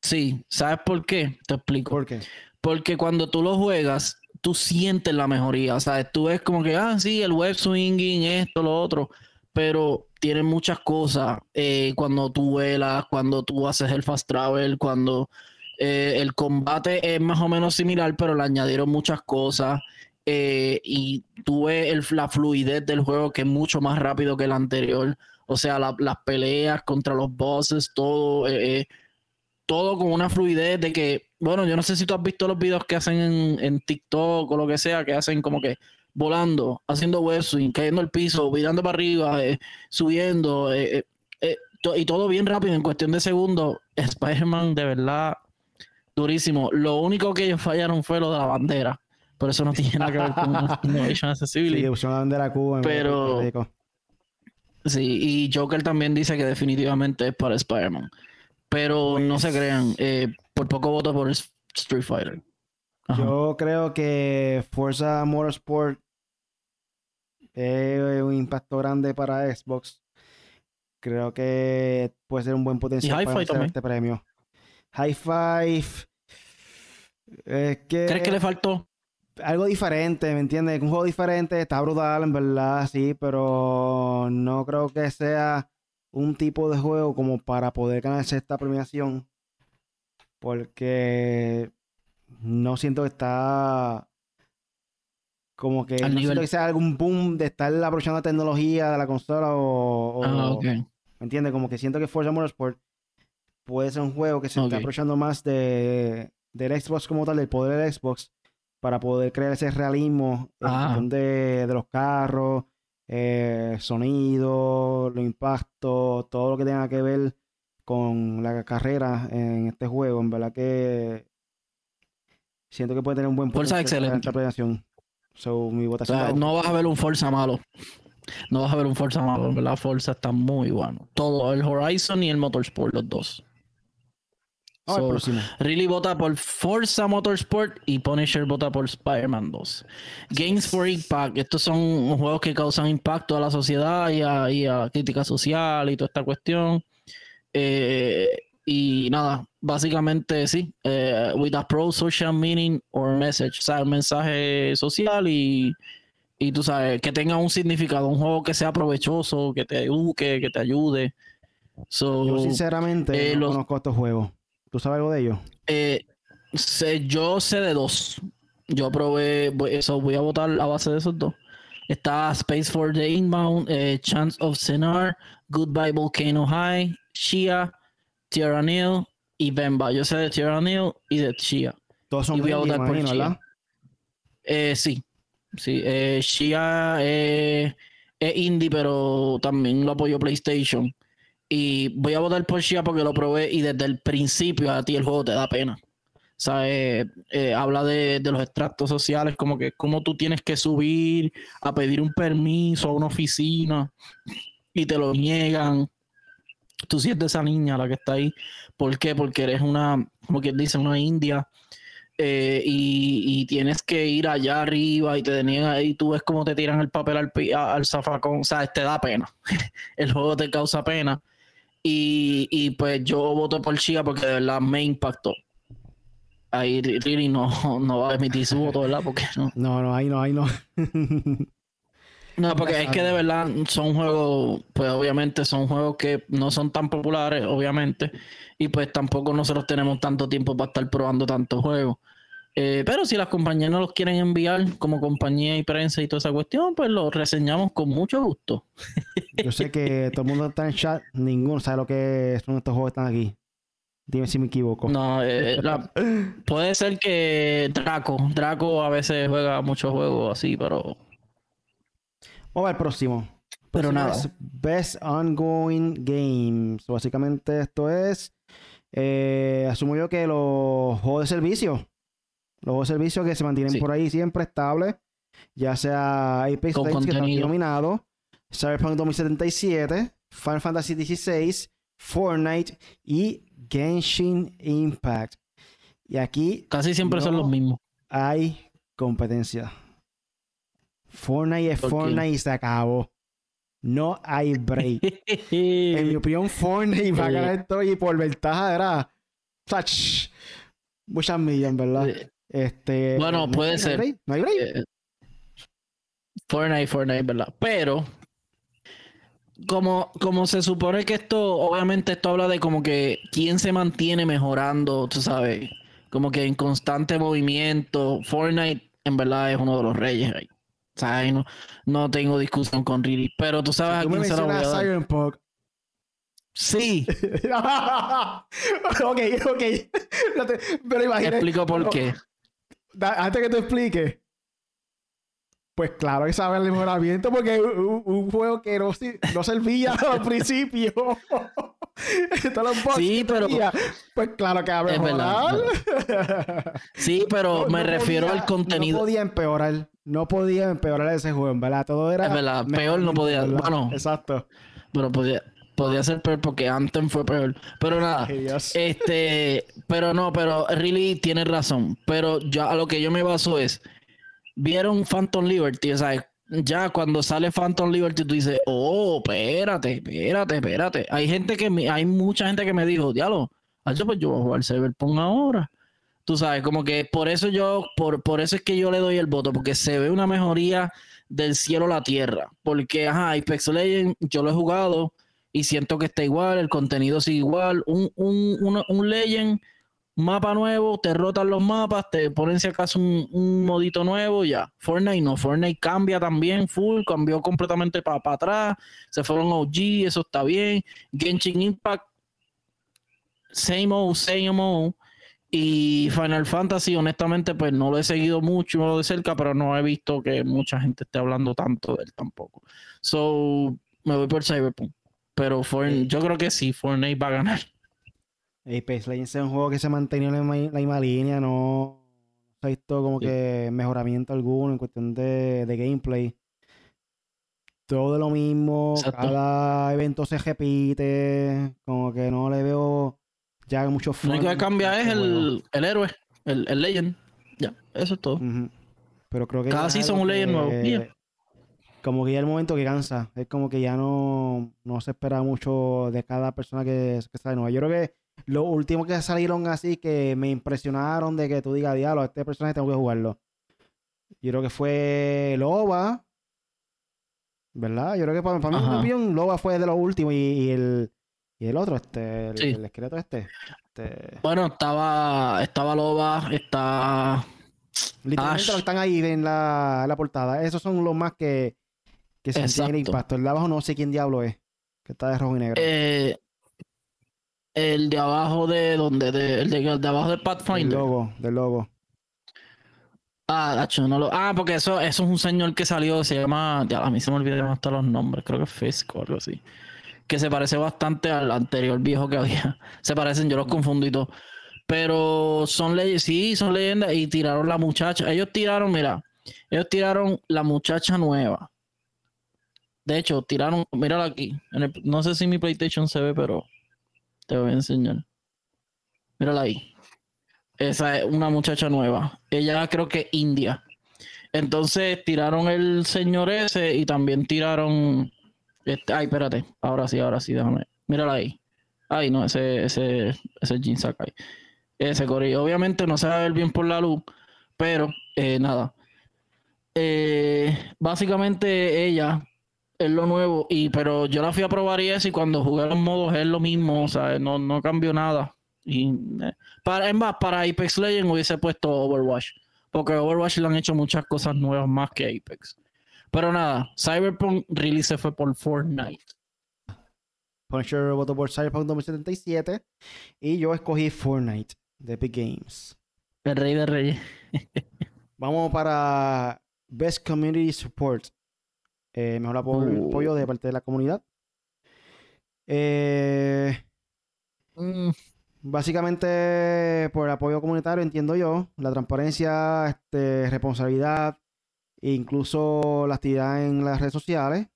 sí, ¿sabes por qué? Te explico. ¿Por qué? Porque cuando tú lo juegas, tú sientes la mejoría. O sea, tú ves como que, ah, sí, el web swinging, esto, lo otro. Pero tiene muchas cosas. eh, cuando tú vuelas, cuando tú haces el fast travel, cuando eh, el combate es más o menos similar, pero le añadieron muchas cosas. eh, y tú ves el- la fluidez del juego que es mucho más rápido que el anterior. O sea, la- las peleas contra los bosses, todo. todo con una fluidez de que, bueno, yo no sé si tú has visto los videos que hacen en, en TikTok o lo que sea, que hacen como que volando, haciendo web swing, cayendo al piso, virando para arriba, eh, subiendo, eh, eh, to- y todo bien rápido, en cuestión de segundos. Spider-Man, de verdad, durísimo. Lo único que ellos fallaron fue lo de la bandera, pero eso no tiene nada que ver con [laughs] Innovation Accessibility. Sí, pusieron la bandera Cuba en Pero-. Sí, y Joker también dice que definitivamente es para Spider-Man. Pero no se Pues- crean, por poco voto por Street Fighter. Ajá. Yo creo que Forza Motorsport es un impacto grande para Xbox. Creo que puede ser un buen potencial para hacer este premio. High Five. Es que ¿Crees que le faltó? algo diferente, ¿me entiendes? Un juego diferente, está brutal, en verdad, sí, pero no creo que sea un tipo de juego como para poder ganarse esta premiación. Porque no siento que está como que Al no siento nivel. que sea algún boom de estar aprovechando la tecnología de la consola o, o- Ah. ¿me entiendes? Como que siento que Forza Motorsport puede ser un juego que se está Ok. aprovechando más de, del Xbox como tal, del poder del Xbox, para poder crear ese realismo Ah. de, de los carros, eh, sonido, los impactos, todo lo que tenga que ver con la carrera en este juego. En verdad que siento que puede tener un buen Forza excelente. So, mi O sea, no vas a ver un Forza malo. No vas a ver un Forza malo, verdad. Forza está muy bueno. Todo, el Horizon y el Motorsport, los dos. So, próximo. Really vota por Forza Motorsport y Punisher vota por Spider-Man 2. Games for Impact. Estos son juegos que causan impacto a la sociedad y a, y a crítica social y toda esta cuestión. Eh, y nada, básicamente sí. eh, with a pro social meaning or message. O sea, un mensaje social y, y tú sabes, que tenga un significado. Un juego que sea provechoso, que te eduque, que te ayude. So, Yo sinceramente eh, no los- conozco estos juegos. ¿Tú sabes algo de ellos? eh, sé- yo sé de dos. Yo probé, eso, voy a votar a base de esos dos. Está Space for the Inbound, eh, Chance of Cenar, Goodbye Volcano High, Shia, Tyrannil y Bemba. Yo sé de Tyrannil y de Shia. Todos son y voy a por Chia. ¿verdad? Eh, sí, sí. Eh, Shia eh, es indie, pero también lo apoyó PlayStation. Y voy a votar por Shia porque lo probé y desde el principio a ti el juego te da pena. O sea, eh, eh, habla de, de los extractos sociales, como que cómo tú tienes que subir a pedir un permiso a una oficina y te lo niegan. Tú sientes esa niña la que está ahí. ¿Por qué? Porque eres una, como quien dice, una india eh, y, tienes que ir allá arriba y te deniegan ahí, tú ves cómo te tiran el papel al, al zafacón, o sea, te da pena. [laughs] el juego te causa pena. Y, y pues yo voto por Chia porque de verdad me impactó. Ahí Riri no, [laughs] no va a emitir su voto, ¿verdad? Porque no. No, no, ahí no, ahí no. [laughs] No, porque es que de verdad son juegos, pues obviamente son juegos que no son tan populares, obviamente, y pues tampoco nosotros tenemos tanto tiempo para estar probando tantos juegos. Eh, pero si las compañías no los quieren enviar como compañía y prensa y toda esa cuestión, pues los reseñamos con mucho gusto. Yo sé que [laughs] todo el mundo está en chat, ninguno sabe lo que son estos juegos que están aquí. Dime si me equivoco. No, eh, la- [laughs] puede ser que Draco, Draco a veces juega muchos juegos así, pero Vamos al próximo. Pero nada. es Best Ongoing Games. Básicamente esto es, eh, asumo yo que los juegos de servicio, los juegos de servicio que se mantienen Sí. por ahí siempre estables, ya sea Apex Con Legends que está nominado, Cyberpunk 2077, Final Fantasy XVI, Fortnite y Genshin Impact. Y aquí casi siempre son los mismos. hay competencia. Fortnite es. Fortnite y se acabó. No hay break. [laughs] en mi opinión, Fortnite va a ganar esto y por ventaja era. Touch. Muchas millas, ¿verdad? Este, Bueno, no puede hay ser. No hay break. Eh, Fortnite, Fortnite, ¿verdad? Pero, como, como se supone que esto, obviamente esto habla de como que quién se mantiene mejorando, tú sabes, como que en constante movimiento. Fortnite, en verdad, es uno de los reyes ahí. Ahí no, no tengo discusión con Riri. Pero tú sabes Tú a quién se la voy a dar. Sí, [laughs] ok, ok. No te- Pero te imagínate. explico por qué. Antes que tú expliques. Pues claro que sabe el mejoramiento porque un, un juego que no, si- no servía [laughs] al principio. Todos los bots Sí, pero- tenía, Pues claro que va a mejorar. [laughs] Sí, pero No- me no refiero podía- al contenido. No podía empeorar. No podía empeorar ese juego, en verdad. Todo era. Es verdad, peor no podía- ¿verdad? bueno. Exacto. Pero podía, Podría ser peor porque Anthem fue peor. Pero nada. Este, pero no, pero Really tiene razón. Pero ya a lo que yo me baso es. Vieron Phantom Liberty, o sea, ya cuando sale Phantom Liberty tú dices, oh, espérate, espérate, espérate. Hay gente que me, hay mucha gente que me dijo, diablo, pues yo voy a jugar Cyberpunk ahora. Tú sabes, como que por eso yo, por, por eso es que yo le doy el voto, porque se ve una mejoría del cielo a la tierra. Porque, ajá, Apex Legends, yo lo he jugado y siento que está igual, el contenido sigue igual. Un, un, un, Legend, mapa nuevo, te rotan los mapas, te ponen si acaso un, un modito nuevo, ya. Fortnite no, Fortnite cambia también, full, cambió completamente para atrás, se fueron OG, eso está bien. Genshin Impact, same old, same old. Y Final Fantasy, honestamente, pues no lo he seguido mucho de cerca, pero no he visto que mucha gente esté hablando tanto de él tampoco. So, me voy por Cyberpunk. Pero yo creo que sí, Fortnite va a ganar. Apex Legends es un juego que se ha mantenido en la, misma línea, no se ha visto como que mejoramiento alguno en cuestión de, gameplay. Todo de lo mismo, cada evento se repite, como que no le veo ya mucho Lo único que cambia es el, héroe, el, el, Legend. Ya, eso es todo. Pero creo que. Cada son un Legend nuevo. Como que ya el momento que cansa. Es como que ya no, no se espera mucho de cada persona que, que sale nueva. Yo creo que lo último que salieron así que me impresionaron de que tú digas, diablo, este personaje tengo que jugarlo. Yo creo que fue Loba. ¿Verdad? Yo creo que para, para mí, Loba fue de los últimos y el, y el otro, este, el, esqueleto este, este. Bueno, estaba, estaba Loba, está. Literalmente están ahí en la, en la, portada. Esos son los más que, que se el impacto. El de abajo no sé quién diablo es. Que está de rojo y negro. Eh, el de abajo de donde, de, el, de, abajo de Pathfinder. Del logo, del logo. Ah, no lo... ah, porque eso, eso es un señor que salió, se llama. Ya, a mí se me olvidaron hasta los nombres, creo que es Fisk o algo así que se parece bastante al anterior viejo que había. [laughs] Se parecen, yo los confundo y todo. Pero son leyendas, sí, son leyendas y tiraron la muchacha. Ellos tiraron, mira, ellos tiraron la muchacha nueva. De hecho, tiraron, mírala aquí. no sé si mi PlayStation se ve, pero te voy a enseñar. Mírala ahí. Esa es una muchacha nueva. Ella creo que india. Entonces tiraron el señor ese y también tiraron este, ay, espérate. Ahora sí, ahora sí, déjame. Mírala ahí. Ay, no, ese, ese, ese jean ahí. Ese corillo. Obviamente no se va a ver bien por la luz, pero eh, nada. Eh, básicamente ella es lo nuevo, y pero yo la fui a probar y eso, y cuando jugué los modos es lo mismo, o sea, no, no cambió nada. Y eh, para, en más, para Apex Legends hubiese puesto Overwatch, porque Overwatch le han hecho muchas cosas nuevas más que Apex. Pero nada, Cyberpunk really se fue por Fortnite. Punisher votó por Cyberpunk 2077 y yo escogí Fortnite de Epic Games. El rey de reyes. Vamos para Best Community Support. Eh, mejor uh. apoyo, de parte de la comunidad. Eh, mm. Básicamente por el apoyo comunitario entiendo yo, la transparencia, este, responsabilidad, incluso la actividad en las redes sociales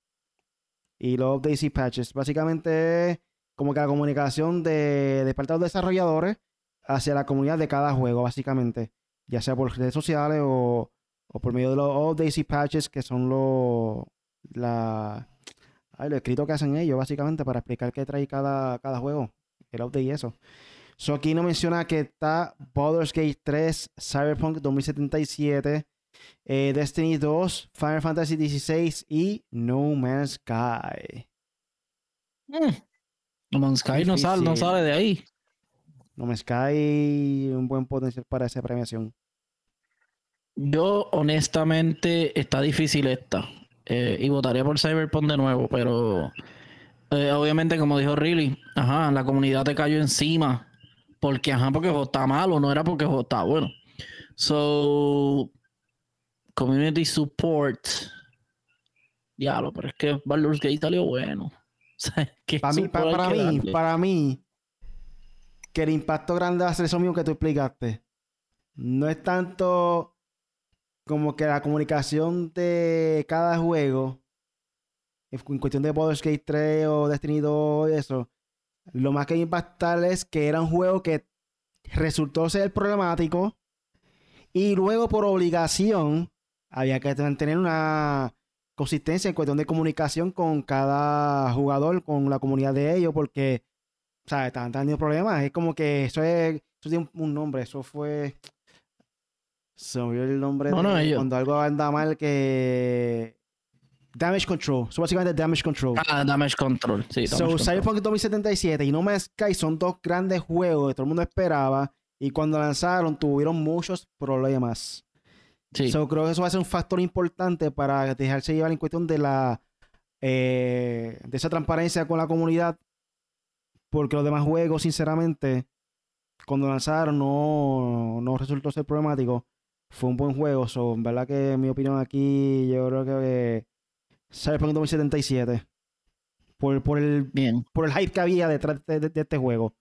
y los updates y patches. Básicamente como que la comunicación de, de parte de los desarrolladores hacia la comunidad de cada juego, básicamente. Ya sea por redes sociales o, por medio de los updates y patches que son los la lo escrito que hacen ellos, básicamente, para explicar qué trae cada, cada juego. El update y eso. So aquí no menciona que está Baldur's Gate 3, Cyberpunk 2077, eh, Destiny 2, Final Fantasy XVI y No Man's Sky. Mm. No Man's Sky no sale, no sale de ahí. No Man's Sky, un buen potencial para esa premiación. Yo, honestamente, está difícil esta. Eh, y votaría por Cyberpunk de nuevo, pero eh, obviamente, como dijo Riley, ajá, la comunidad te cayó encima. Porque, ajá, porque está malo, no era porque está bueno. So, Community Support. Diablo, pero es que Baldur's Gate salió bueno. [laughs] para, mí, para, mí, para mí, que el impacto grande va a ser eso mismo que tú explicaste. No es tanto como que la comunicación de cada juego en cuestión de Baldur's Gate 3 o Destiny 2 y eso, lo más que impactar es que era un juego que resultó ser problemático y luego por obligación había que mantener una consistencia en cuestión de comunicación con cada jugador, con la comunidad de ellos, porque, o sea, estaban teniendo problemas. Es como que eso es, eso tiene un nombre, eso fue... Se me olvidó el nombre de cuando algo anda mal que Damage Control. Eso básicamente Damage Control. Ah, Damage Control. Sí, so, Cyberpunk 2077 y No Man's Sky son dos grandes juegos que todo el mundo esperaba. Y cuando lanzaron, tuvieron muchos problemas. Sí. So, creo que eso va a ser un factor importante para dejarse llevar en cuestión de la. Eh, de esa transparencia con la comunidad. Porque los demás juegos, sinceramente, cuando lanzaron, no, no resultó ser problemático. Fue un buen juego. So, en verdad que mi opinión aquí, yo creo que Cyberpunk 2077. Por, por, el, Bien. por el hype que había detrás de, este juego.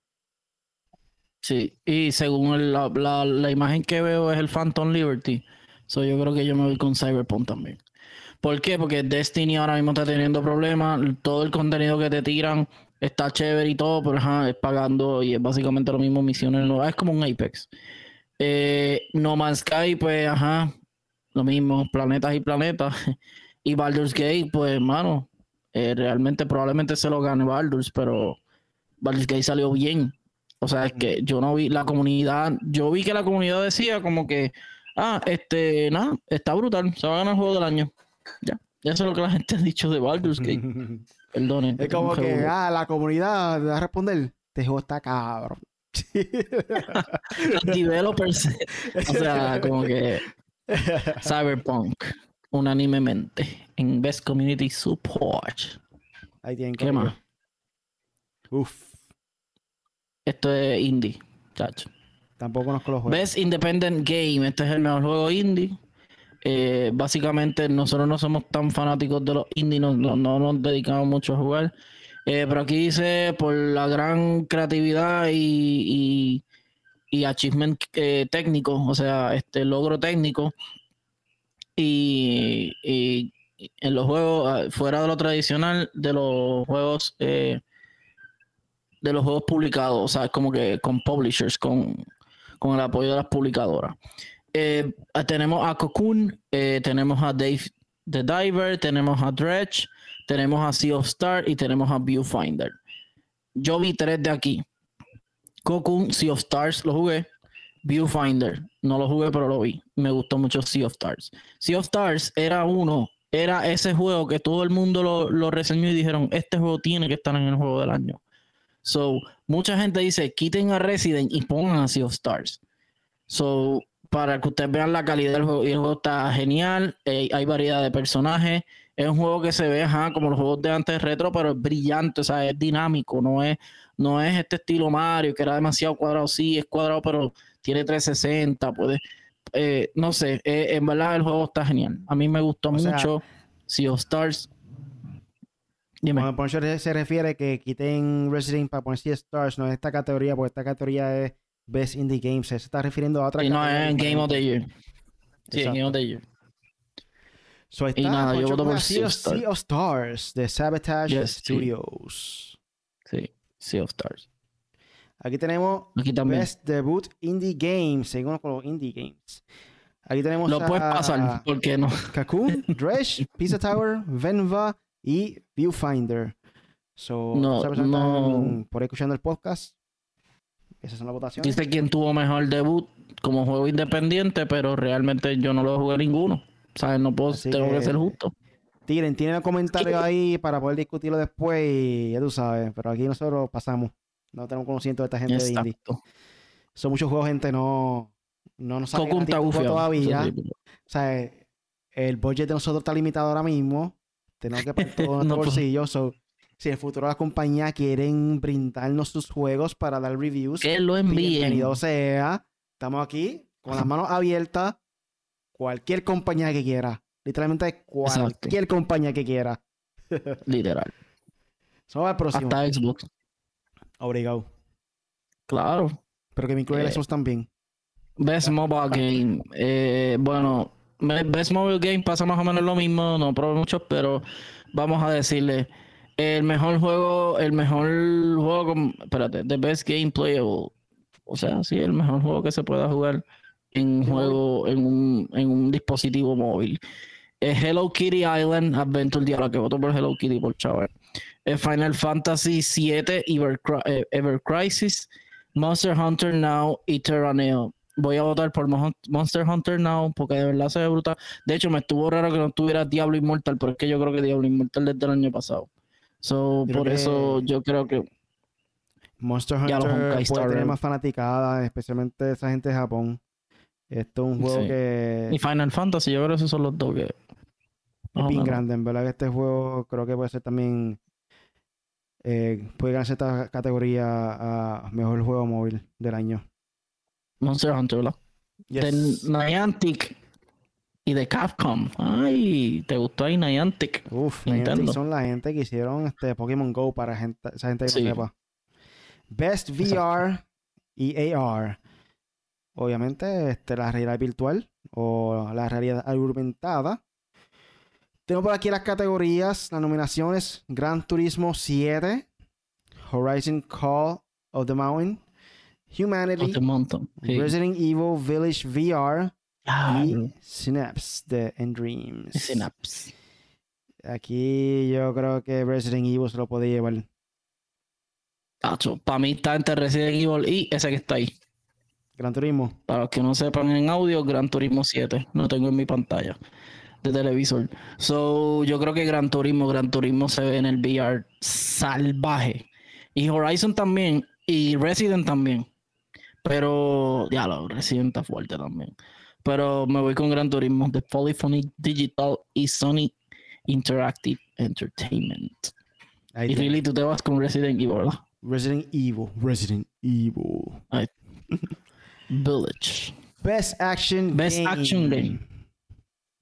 Sí, y según la, la, imagen que veo es el Phantom Liberty. So yo creo que yo me voy con Cyberpunk también. ¿Por qué? Porque Destiny ahora mismo está teniendo problemas. Todo el contenido que te tiran está chévere y todo, pero ajá, es pagando y es básicamente lo mismo misiones Es como un Apex. Eh, no Man's Sky, pues ajá, lo mismo, planetas y planetas. [laughs] Y Baldur's Gate, pues, hermano, eh, realmente probablemente se lo gane Baldur's, pero Baldur's Gate salió bien. O sea, es que yo no vi la comunidad, yo vi que la comunidad decía como que, ah, este, nada, está brutal, se va a ganar el juego del año. Ya, ya sé lo que la [laughs] gente ha dicho de Baldur's Gate. [laughs] Perdone. Es como que, ah, la comunidad va a responder, este juego está cabrón. Los [laughs] developers, [laughs] o sea, como que Cyberpunk unánimemente en Best Community Support. Ahí tienen ¿Qué más? Uf. Esto es indie, chacho. Tampoco conozco los juegos. Best Independent Game. Este es el mejor juego indie. Eh, básicamente, nosotros no somos tan fanáticos de los indie, no, nos dedicamos mucho a jugar. Eh, pero aquí dice por la gran creatividad y, y, achievement eh, técnico, o sea, este logro técnico y, en los juegos, ah, fuera de lo tradicional, de los juegos eh, de los juegos publicados, o sea, como que con publishers, con, el apoyo de las publicadoras. Tenemos a Cocoon, tenemos a Dave the Diver, tenemos a Dredge, tenemos a Sea of Star y tenemos a Viewfinder. Yo vi tres de aquí. Cocoon, Sea of Stars, lo jugué. Viewfinder. No lo jugué, pero lo vi. Me gustó mucho Sea of Stars. Sea of Stars era uno, era ese juego que todo el mundo lo, lo y dijeron, este juego tiene que estar en el juego del año. So, mucha gente dice, quiten a Resident y pongan a Sea of Stars. So, para que ustedes vean la calidad del juego, y el juego está genial, eh, hay variedad de personajes, es un juego que se ve como los juegos de antes retro, pero es brillante, o sea, es dinámico, no es, no es este estilo Mario, que era demasiado cuadrado, sí, es cuadrado, pero tiene 360, puede, eh, no sé, eh, en verdad el juego está genial. A mí me gustó mucho Sea of Stars. Dime. Cuando Poncho se refiere que quiten Resident para poner Sea of Stars, no es esta categoría, porque esta categoría es Best Indie Games. Se está refiriendo a otra y no es Game of the Year. Sí, Game of the Year. So y nada, yo voto por Sea of, sea of Stars de Sabotage Studios. Sí, Sea of Stars. Aquí tenemos Best Debut Indie Games. Seguimos con los Indie Games. Aquí tenemos. Lo puedes pasar, ¿por qué no? [laughs] Cocoon, Dredge, Pizza Tower, Venva y Viewfinder. So, no, no. por ahí escuchando el podcast. Esas son las votaciones. Dice quién tuvo mejor debut como juego independiente, pero realmente yo no lo jugué ninguno. ¿Sabes? No puedo, tengo que, ser justo. Tiren, tienen el comentario [laughs] ahí para poder discutirlo después y ya tú sabes. Pero aquí nosotros pasamos. No tenemos conocimiento de esta gente de indie. Son muchos juegos, gente, no, no nos sabe todavía. O sea, el budget de nosotros está limitado ahora mismo. Tenemos que poner todo en nuestro bolsillo. si en el futuro las compañías quieren brindarnos sus juegos para dar reviews, que lo envíen. Bienvenido sea. Estamos aquí con las manos abiertas. Cualquier compañía que quiera. Literalmente cualquier compañía que quiera. [laughs] Literal. Somos el próximo. Hasta Xbox. Obligado. Claro. Pero que me incluye eh, Xbox también. Best Mobile Game. Eh, bueno, Best Mobile Game pasa más o menos lo mismo, no probé muchos, pero vamos a decirle el mejor juego, el mejor juego, con, espérate, the best game playable. O sea, sí, el mejor juego que se pueda jugar en un juego, en un, en un dispositivo móvil. Hello Kitty Island Adventure, diablo que voto por Hello Kitty por chaval. Final Fantasy VII eh, Ever, Crisis, Monster Hunter Now y Terraneo. Voy a votar por Monster Hunter Now porque de verdad se ve brutal. De hecho, me estuvo raro que no tuviera Diablo Immortal, pero es que yo creo que Diablo Immortal desde el año pasado. So, por eso yo creo que Monster Hunter puede tener más fanaticada, especialmente esa gente de Japón. Esto es un juego que. Y Final Fantasy, yo creo que esos son los dos que. Es bien grande, en verdad que este juego creo que puede ser también. Eh, puede ganar esta categoría a mejor juego móvil del año. Monster Hunter, ¿verdad? De Niantic y de Capcom. Ay, ¿te gustó ahí Niantic? Uf, Niantic son la gente que hicieron este Pokémon Go para gente, esa gente que no sepa. Best VR y AR. Obviamente, este, la realidad virtual o la realidad aumentada. Tengo por aquí las categorías, las nominaciones: Gran Turismo 7, Horizon Call of the Mountain, Humanity, Resident Evil Village VR y Synapse de Dreams. Synapse. Aquí yo creo que Resident Evil se lo podía llevar. para mí está entre Resident Evil y ese que está ahí. Gran Turismo. Para los que no sepan en audio, Gran Turismo 7. Lo tengo en mi pantalla de televisor. So, yo creo que Gran Turismo, Gran Turismo se ve en el VR salvaje. Y Horizon también. Y Resident también. Pero, ya lo, Resident está fuerte también. Pero me voy con Gran Turismo de Polyphony Digital y Sony Interactive Entertainment. y really tú te vas con Resident Evil, ¿verdad? Resident Evil. Resident Evil. Village. Best Action Best Action Game.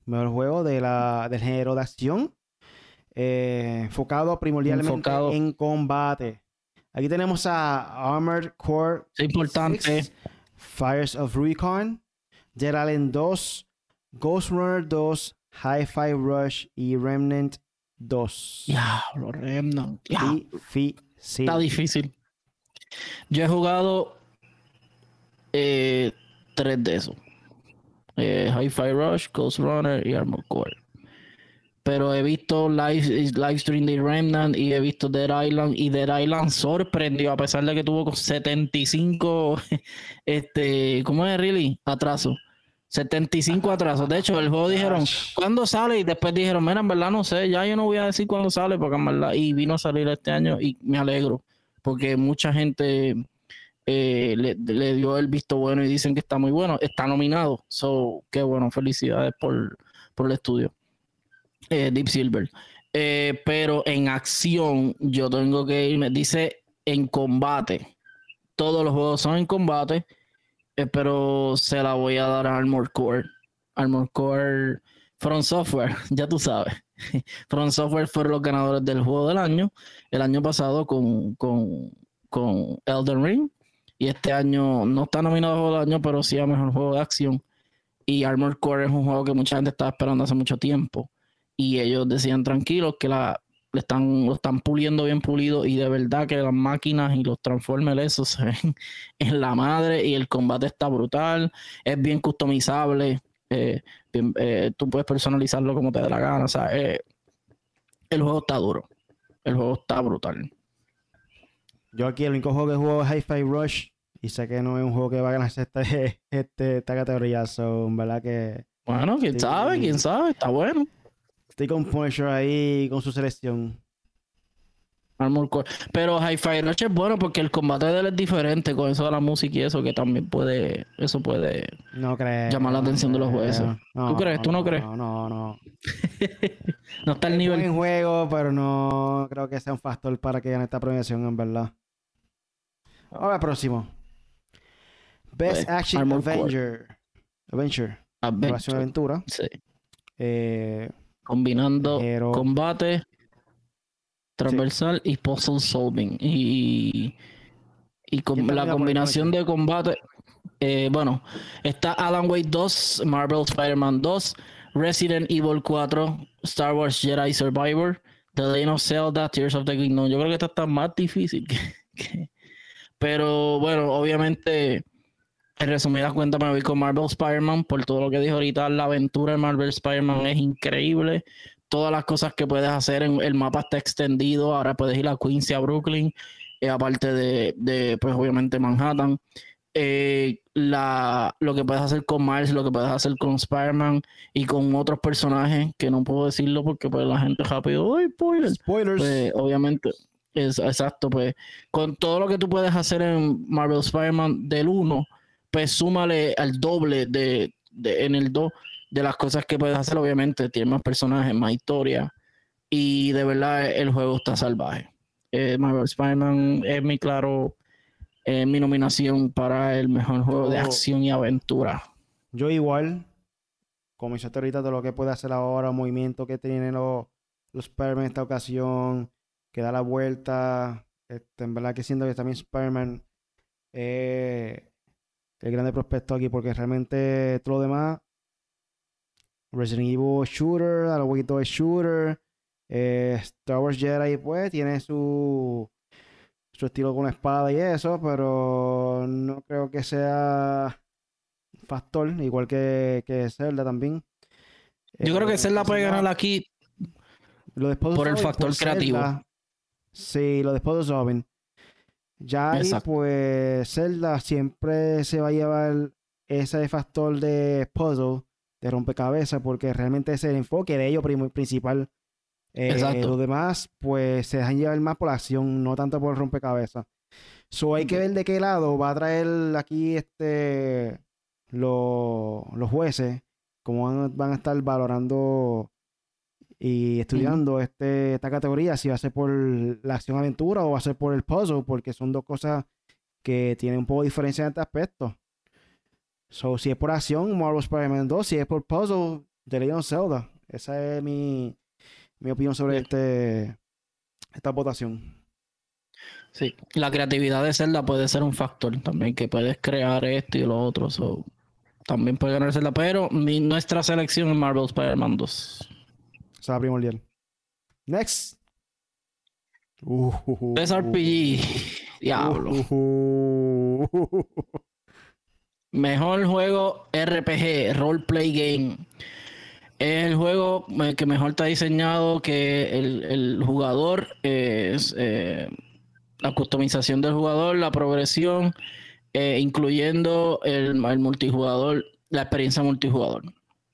Mejor juego de la, del género de acción. Eh, enfocado primordialmente en combate. Aquí tenemos a Armored Core. Es importante. Fires of Recon. Dead Island 2. Ghost Runner 2. Hi-Fi Rush y Remnant 2. Ya, los Remnant. Ya. Está difícil. Yo he jugado eh, tres de esos. Eh, Hi-Fi Rush, Ghost Runner y Armor Core. Pero he visto live, live stream de Remnant y he visto Dead Island y Dead Island sorprendió a pesar de que tuvo 75 [laughs] este, ¿cómo es really? Atraso. 75 atrasos. De hecho, el juego dijeron, ¿cuándo sale? Y después dijeron, mira, en verdad no sé, ya yo no voy a decir cuándo sale, porque en verdad, y vino a salir este año y me alegro, porque mucha gente eh, le, dio el visto bueno y dicen que está muy bueno. Está nominado. So, qué bueno, felicidades por, el estudio. Eh, Deep Silver. Eh, pero en acción, yo tengo que irme. Dice en combate. Todos los juegos son en combate. pero se la voy a dar a Armor Core. Armor Core From Software, [laughs] ya tú sabes. [laughs] From Software fueron los ganadores del juego del año. El año pasado con, con, con Elden Ring y este año no está nominado a Juego Año, pero sí a Mejor Juego de Acción. Y Armored Core es un juego que mucha gente estaba esperando hace mucho tiempo. Y ellos decían tranquilos que la, están, lo están puliendo bien pulido y de verdad que las máquinas y los Transformers eso se ven [laughs] en la madre y el combate está brutal, es bien customizable, eh, eh, tú puedes personalizarlo como te dé la gana, o sea, eh, el juego está duro, el juego está brutal. Yo aquí el único juego que juego es Hi-Fi Rush y sé que no es un juego que va a ganar este, [laughs] este, esta categoría, so, verdad que... Bueno, quién sabe, quién sabe, está bueno. Estoy con Punisher ahí con su selección. Armor Core. Pero Hi-Fi Rush es bueno porque el combate de él es diferente con eso de la música y eso que también puede, eso puede no creo, llamar la atención de los jueces. ¿Tú crees? ¿Tú no, crees? No, no, no. [laughs] no está el nivel. en juego, pero no creo que sea un factor para que gane esta premiación, en verdad. Ahora próximo. Best pues, Action Avenger. Adventure. Adventure. aventura. Sí. Eh, Combinando combate transversal y puzzle solving. Y, y con, la combinación de combate. eh, bueno, está Alan Wake 2, Marvel Spider-Man 2, Resident Evil 4, Star Wars Jedi Survivor, The Legend of Zelda, Tears of the Kingdom. Yo creo que esta está más difícil [laughs] que, Pero bueno, obviamente, en resumidas cuentas, me voy con Marvel Spider-Man por todo lo que dijo ahorita. La aventura de Marvel Spider-Man es increíble. Todas las cosas que puedes hacer, en, el mapa está extendido. Ahora puedes ir a Queens y a Brooklyn, eh, aparte de, de, pues obviamente, Manhattan. Eh, la, lo que puedes hacer con Miles, lo que puedes hacer con Spider-Man y con otros personajes que no puedo decirlo porque pues la gente rápido, ¡ay, spoilers! Spoilers. Pues, obviamente, es exacto, pues con todo lo que tú puedes hacer en Marvel Spider-Man del 1, pues súmale al doble de, de en el 2 de las cosas que puedes hacer, obviamente, tiene más personajes, más historia y de verdad el juego está salvaje. Eh, Marvel Spider-Man es mi claro eh, mi nominación para el mejor juego de acción y aventura. Yo igual, como hice ahorita de lo que puede hacer ahora, movimiento que tienen los, los Spider-Man en esta ocasión, que da la vuelta. Este, en verdad que siento que también Spider-Man eh, el grande prospecto aquí, porque realmente todo lo demás, Resident Evil Shooter, a lo poquito es Shooter, eh, Star Wars Jedi, pues tiene su su estilo con espada y eso, pero no creo que sea factor, igual que, que Zelda también. Yo creo que eh, Zelda puede ganar aquí por el factor creativo. sí, lo de Robin. Ya ahí, pues, Zelda siempre se va a llevar ese factor de puzzle, de rompecabezas, porque realmente es el enfoque de ello principal eh, Exacto. Los demás, pues se dejan llevar más por la acción, no tanto por el rompecabezas. So hay que ver de qué lado va a traer aquí este los jueces, cómo van, a estar valorando y estudiando este, esta categoría, si va a ser por la acción aventura o va a ser por el puzzle, porque son dos cosas que tienen un poco de diferencia en este aspecto. So, si es por acción, Marvel Spider-Man 2, si es por puzzle, The Legend of Zelda. Esa es mi, mi opinión sobre este esta votación. Sí, la creatividad de Zelda puede ser un factor también, que puedes crear esto y lo otro. también puede ganar Zelda, pero nuestra selección es Marvel Spider-Man 2. O sea, primordial. Next. Uh, RPG. Diablo. Mejor juego RPG, roleplay game. Es el juego eh, que mejor está diseñado, que el, jugador es eh, la customización del jugador, la progresión, eh, incluyendo el, multijugador, la experiencia multijugador,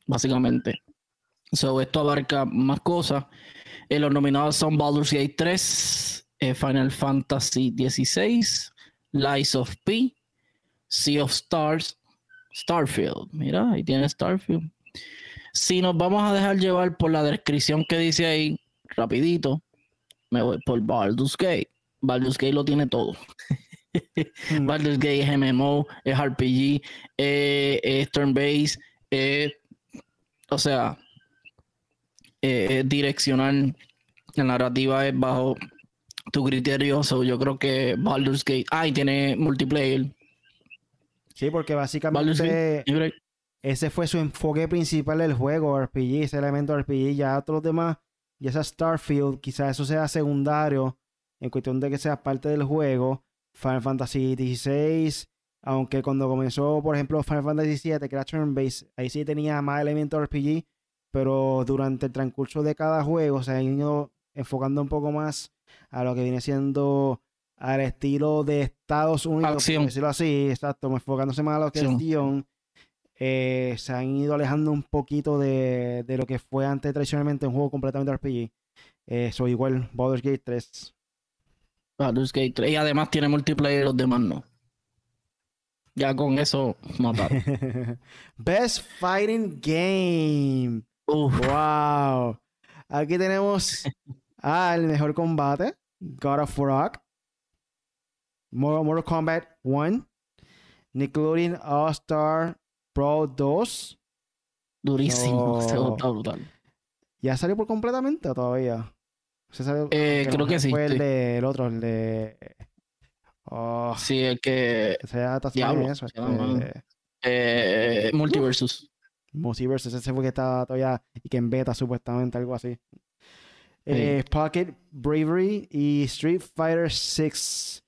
básicamente. So, esto abarca más cosas. los nominados son Baldur's Gate 3, Final Fantasy XVI, Lies of P, Sea of Stars, Starfield. Mira, ahí tiene Starfield. Si nos vamos a dejar llevar por la descripción que dice ahí, rapidito, me voy por Baldur's Gate. Baldur's Gate lo tiene todo. Mm. [laughs] Baldur's Gate es MMO, es RPG, eh, es turn-based, o sea, es direccional. La narrativa es bajo tu criterio. yo creo que Baldur's Gate. Ah, y tiene multiplayer. Sí, porque básicamente ese fue su enfoque principal del juego, RPG, ese elemento RPG. Ya todos los demás, ya sea Starfield, quizás eso sea secundario en cuestión de que sea parte del juego. Final Fantasy XVI, aunque cuando comenzó, por ejemplo, Final Fantasy VII, que era turn-based, ahí sí tenía más elementos RPG, pero durante el transcurso de cada juego se han ido enfocando un poco más a lo que viene siendo al estilo de Estados Unidos, Acción. decirlo así, exacto, enfocándose más a lo que es eh, se han ido alejando un poquito de, lo que fue antes tradicionalmente un juego completamente RPG. Eh, soy igual, Baldur's Gate 3. Baldur's Gate 3. Y además tiene multiplayer, los demás no. Ya con eso mataron. [laughs] Best Fighting Game. Wow. Aquí tenemos [laughs] al mejor combate, God of Rock, Mortal Kombat 1, Nickelodeon All Star Pro 2. Durísimo, brutal. ¿Ya salió por completamente o todavía? eh, creo que sí. Fue el, de, el otro, el de. Oh, Sí, el que. está Diablo, eso. se llama- Este, eh, Multiversus. Multiverse, ese fue que está todavía y que en beta supuestamente, algo así. Eh, Pocket Bravery y Street Fighter 6.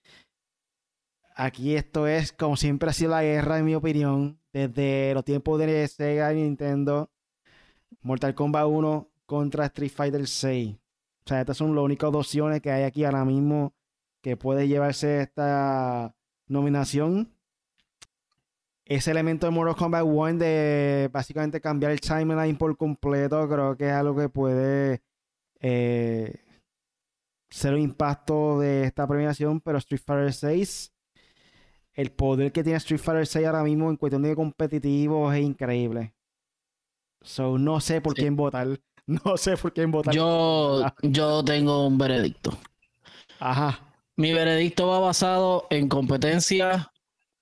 Aquí esto es como siempre ha sido la guerra, en mi opinión, desde los tiempos de Sega y Nintendo. Mortal Kombat 1 contra Street Fighter 6. O sea, estas son las únicas dos opciones que hay aquí ahora mismo que puede llevarse esta nominación. Ese elemento de Mortal Kombat 1 de básicamente cambiar el timeline por completo, creo que es algo que puede eh, ser un impacto de esta premiación, pero Street Fighter 6, el poder que tiene Street Fighter 6 ahora mismo en cuestión de competitivo es increíble. So, no sé por Sí. quién votar. [laughs] No sé por quién votar. Yo, yo tengo un veredicto. Ajá. Mi veredicto va basado en competencia,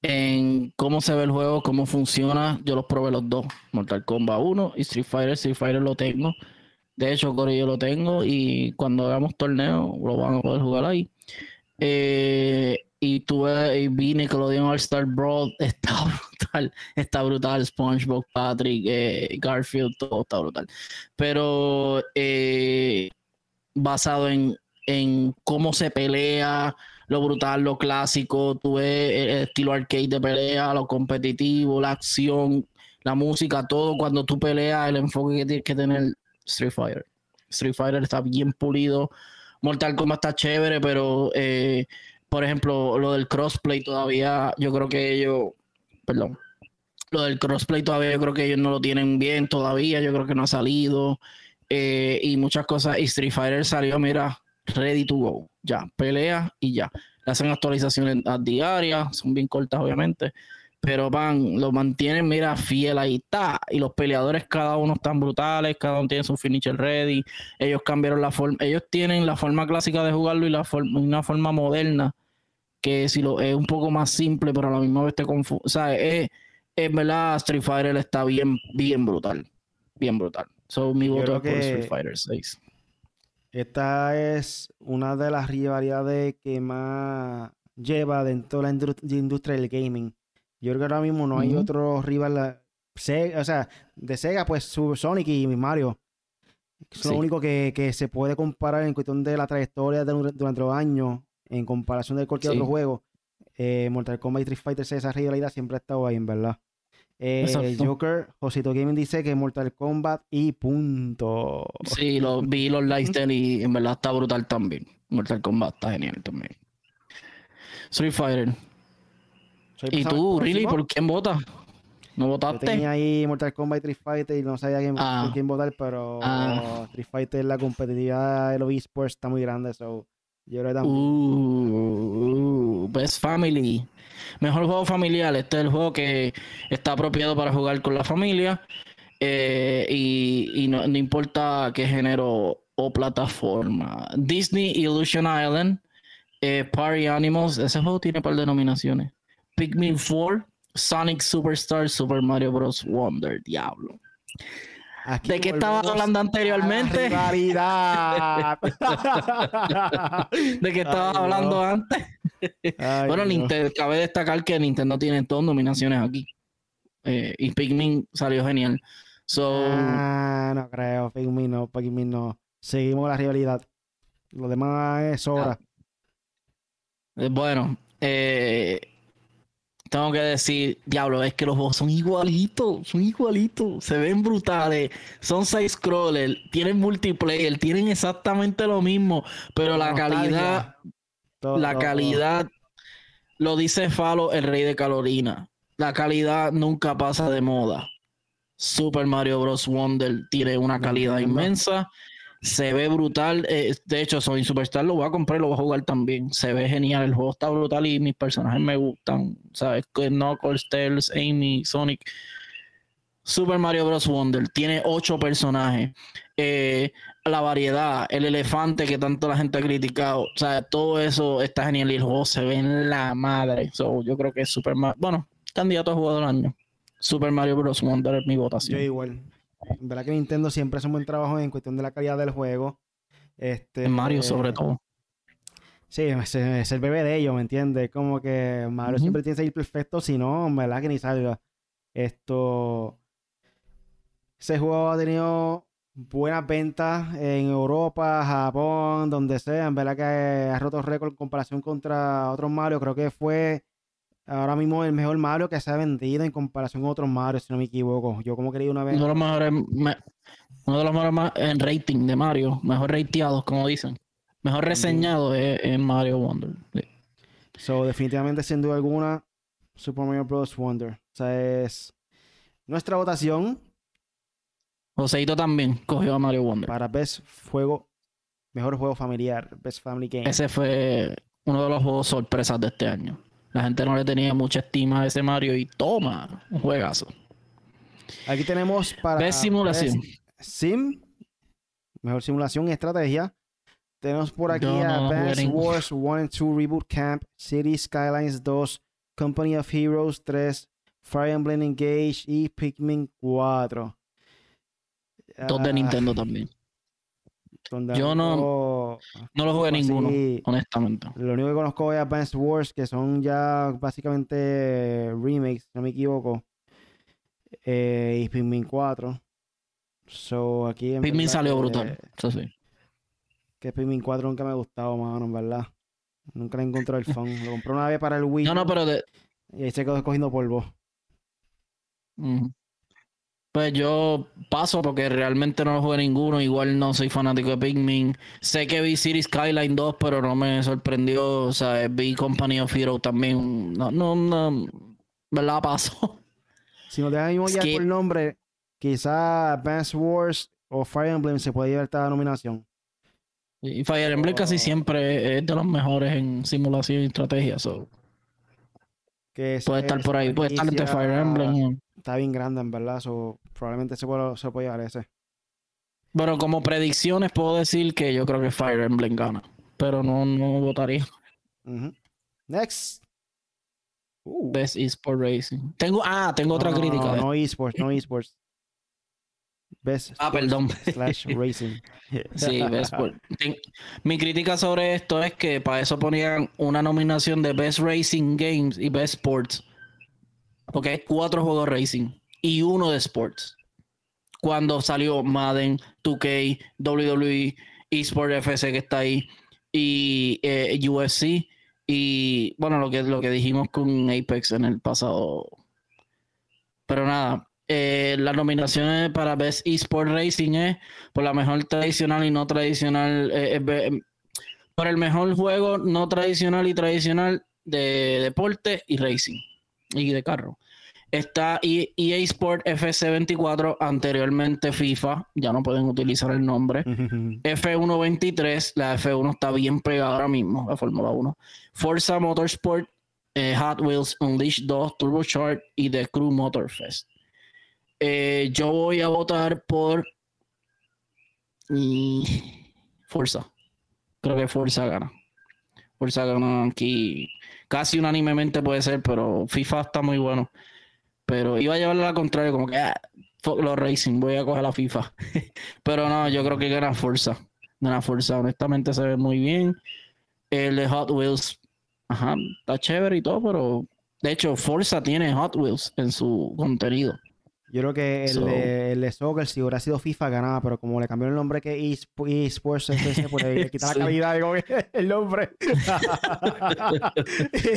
en cómo se ve el juego, cómo funciona. Yo los probé los dos. Mortal Kombat 1 y Street Fighter. Street Fighter lo tengo. De hecho, Cory yo lo tengo y cuando hagamos torneo lo van a poder jugar ahí. Eh, y tuve y vi Nickelodeon All Star Brawl. [laughs] Está brutal. Está brutal. SpongeBob, Patrick, eh, Garfield, todo está brutal. Pero eh, basado en, en cómo se pelea, lo brutal, lo clásico, tuve el estilo arcade de pelea, lo competitivo, la acción, la música, todo cuando tú peleas, el enfoque que tienes que tener Street Fighter. Street Fighter está bien pulido. Mortal Kombat está chévere, pero eh, por ejemplo, lo del crossplay todavía, yo creo que ellos, perdón, lo del crossplay todavía yo creo que ellos no lo tienen bien todavía, yo creo que no ha salido eh, y muchas cosas. Y Street Fighter salió, mira, ready to go, ya, pelea y ya. Le hacen actualizaciones diarias, son bien cortas obviamente, pero van, lo mantienen, mira, fiel ahí está. Y los peleadores, cada uno están brutales, cada uno tiene su finisher ready. Ellos cambiaron la forma, ellos tienen la forma clásica de jugarlo y la forma, una forma moderna que si lo es un poco más simple, pero a la misma vez te confunde. O sea, es, es verdad, Street Fighter está bien, bien brutal. Bien brutal. So, mi Yo voto es por Street Fighter 6. Esta es una de las rivalidades que más lleva dentro de la de industria del gaming. Yo creo que ahora mismo no hay otro rival. eh, Se- o sea, de Sega, pues Sonic y Mario. Sí. lo único que, que se puede comparar en cuestión de la trayectoria de- durante los años en comparación de cualquier Sí. otro juego. Eh, Mortal Kombat y Street Fighter 6, esa rivalidad siempre ha estado ahí, en verdad. Eh. Joker, Josito Gaming dice que Mortal Kombat y punto. Sí, lo, vi los [laughs] él y en verdad está brutal también. Mortal Kombat está genial también. Street Fighter. ¿Y tú, próximo. por quién votas? ¿No Yo votaste? tenía ahí Mortal Kombat y Street Fighter y no sabía quién, Ah. por quién votar, pero Ah. Street Fighter, la competitividad de los esports está muy grande, so Uh, Best Family. Mejor juego familiar. Este es el juego que está apropiado para jugar con la familia. eh, y no, importa qué género o plataforma. Disney Illusion Island. eh, Party Animals. Ese juego tiene un par de. Pikmin 4. Sonic Superstar. Super Mario Bros. Wonder. Diablo. Aquí ¿De qué estabas volvemos hablando anteriormente? rivalidad. [laughs] ¿De qué estabas Ay, hablando no. antes? Ay, Bueno, no. Nintendo, cabe destacar que Nintendo tiene dos nominaciones aquí. Eh, y Pikmin salió genial. So, Ah, no creo, Pikmin no, Pikmin no. Seguimos la rivalidad. Lo demás es hora. eh, bueno, eh, tengo que decir, diablo, es que los juegos son igualitos, son igualitos, se ven brutales, son side scroller, tienen multiplayer, tienen exactamente lo mismo, pero la Nostalgia. calidad, Todo- la todo- calidad, lo dice Falo, el rey de Carolina. La calidad nunca pasa de moda. Super Mario Bros. Wonder tiene una calidad inmensa. Se ve brutal. eh, de hecho, soy Superstar, lo voy a comprar y lo voy a jugar también. Se ve genial. El juego está brutal y mis personajes me gustan. ¿Sabes? Knuckles, Tails, Amy, Sonic. Super Mario Bros. Wonder tiene ocho personajes. Eh, la variedad, el elefante que tanto la gente ha criticado, o sea, todo eso está genial y el juego se ve en la madre. So, yo creo que es Super Mario, bueno, candidato a jugador del año. Super Mario Bros. Wonder es mi Yo votación. igual. En verdad que Nintendo siempre hace un buen trabajo en cuestión de la calidad del juego. Este, En Mario, sobre eh, todo. Sí, es, es el bebé de ellos, ¿me entiendes? Como que Mario siempre tiene que salir perfecto, si no, en verdad que ni salga. Esto. Ese juego ha tenido buenas ventas en Europa, Japón, donde sea. En verdad que ha roto récord en comparación contra otros Mario. Creo que fue ahora mismo el mejor Mario que se ha vendido en comparación con otros Mario, si no me equivoco. Yo como quería una vez. Uno de los mejores, me- uno de los mejores ma- en rating de Mario, mejor rateados, como dicen. Mejor reseñado es, es Mario Wonder. Sí. So, definitivamente, sin duda alguna, Super Mario Bros. Wonder. O sea, es nuestra votación Joseito también cogió a Mario Wonder. para Best Juego, Mejor Juego Familiar, Best Family Game. Ese fue uno de los juegos sorpresas de este año. La gente no le tenía mucha estima a ese Mario y toma, un juegazo. Aquí tenemos para Best simulación. Sim, Mejor Simulación y Estrategia. Tenemos por aquí no Advance ninguno. Wars 1 and 2 Reboot Camp, City Skylines 2, Company of Heroes 3, Fire Emblem Engage y Pikmin 4. Dos de Ah, Nintendo también. Donde Yo no- No lo jugué así, ninguno, honestamente. Lo único que conozco es Advanced Wars, que son ya básicamente remakes, si no me equivoco. Eh, y Pikmin 4. So, aquí en Pikmin verdad salió brutal. Eso sí. Que Pikmin 4 nunca me ha gustado, mano, en verdad. Nunca le encontré el fan. Lo compré una vez para el [laughs] Wii No, no, pero de, y ahí se quedó cogiendo polvo. Ujú. Pues yo paso porque realmente no lo jugué ninguno. Igual no soy fanático de Pikmin. Sé que vi City Skyline 2, pero no me sorprendió. O sea, vi Company of Heroes también. No, no, no. ¿Verdad? Paso. [laughs] Si nos dejan mismo ya por nombre, quizá Advanced Wars o Fire Emblem se puede llevar esta nominación. Y Fire Emblem casi Oh. siempre es de los mejores en simulación y estrategia. so, Que es- puede estar es por ahí. Puede estar entre Fire Emblem. Está bien grande, en verdad. so, probablemente se puede, se puede llevar ese. Pero como predicciones puedo decir que yo creo que Fire Emblem gana. Pero no, no votaría. Next. Uh. Best Esport Racing. Tengo, ah, tengo otra No, crítica. No, esports, no esports. Best Ah, perdón. slash [laughs] racing. Sí, Best Mi crítica sobre esto es que para eso ponían una nominación de Best Racing Games y Best Sports. Porque hay cuatro juegos racing y uno de sports. Cuando salió Madden, 2K, WWE, eSport FC que está ahí y eh, UFC y bueno, lo que, lo que dijimos con Apex en el pasado. Pero nada, eh, las nominaciones para Best eSport Racing es por la mejor tradicional y no tradicional, eh, eh, be- por el mejor juego no tradicional y tradicional de deporte y racing y de carro. Está E- EA Sport FC24, anteriormente FIFA, ya no pueden utilizar el nombre. [laughs] F123, la F1 está bien pegada ahora mismo, la Fórmula 1. Forza Motorsport, eh, Hot Wheels Unleashed 2, Turbocharged y The Crew Motorfest. Eh, yo voy a votar por mm, Forza. Creo que Forza gana. Forza gana aquí. Casi unánimemente puede ser, pero FIFA está muy bueno. Pero iba a llevarle a la contraria, como que ah, fuck los racing, voy a coger la FIFA. [laughs] pero no, yo creo que gana Forza. Gana Forza, honestamente se ve muy bien. El de Hot Wheels, ajá, está chévere y todo, pero de hecho, Forza tiene Hot Wheels en su contenido. Yo creo que el, So- de, el de Soccer, si hubiera sido FIFA, ganaba, pero como le cambiaron el nombre que eSp- eSports, FC, pues le quita la [laughs] calidad que [laughs] el nombre. [laughs]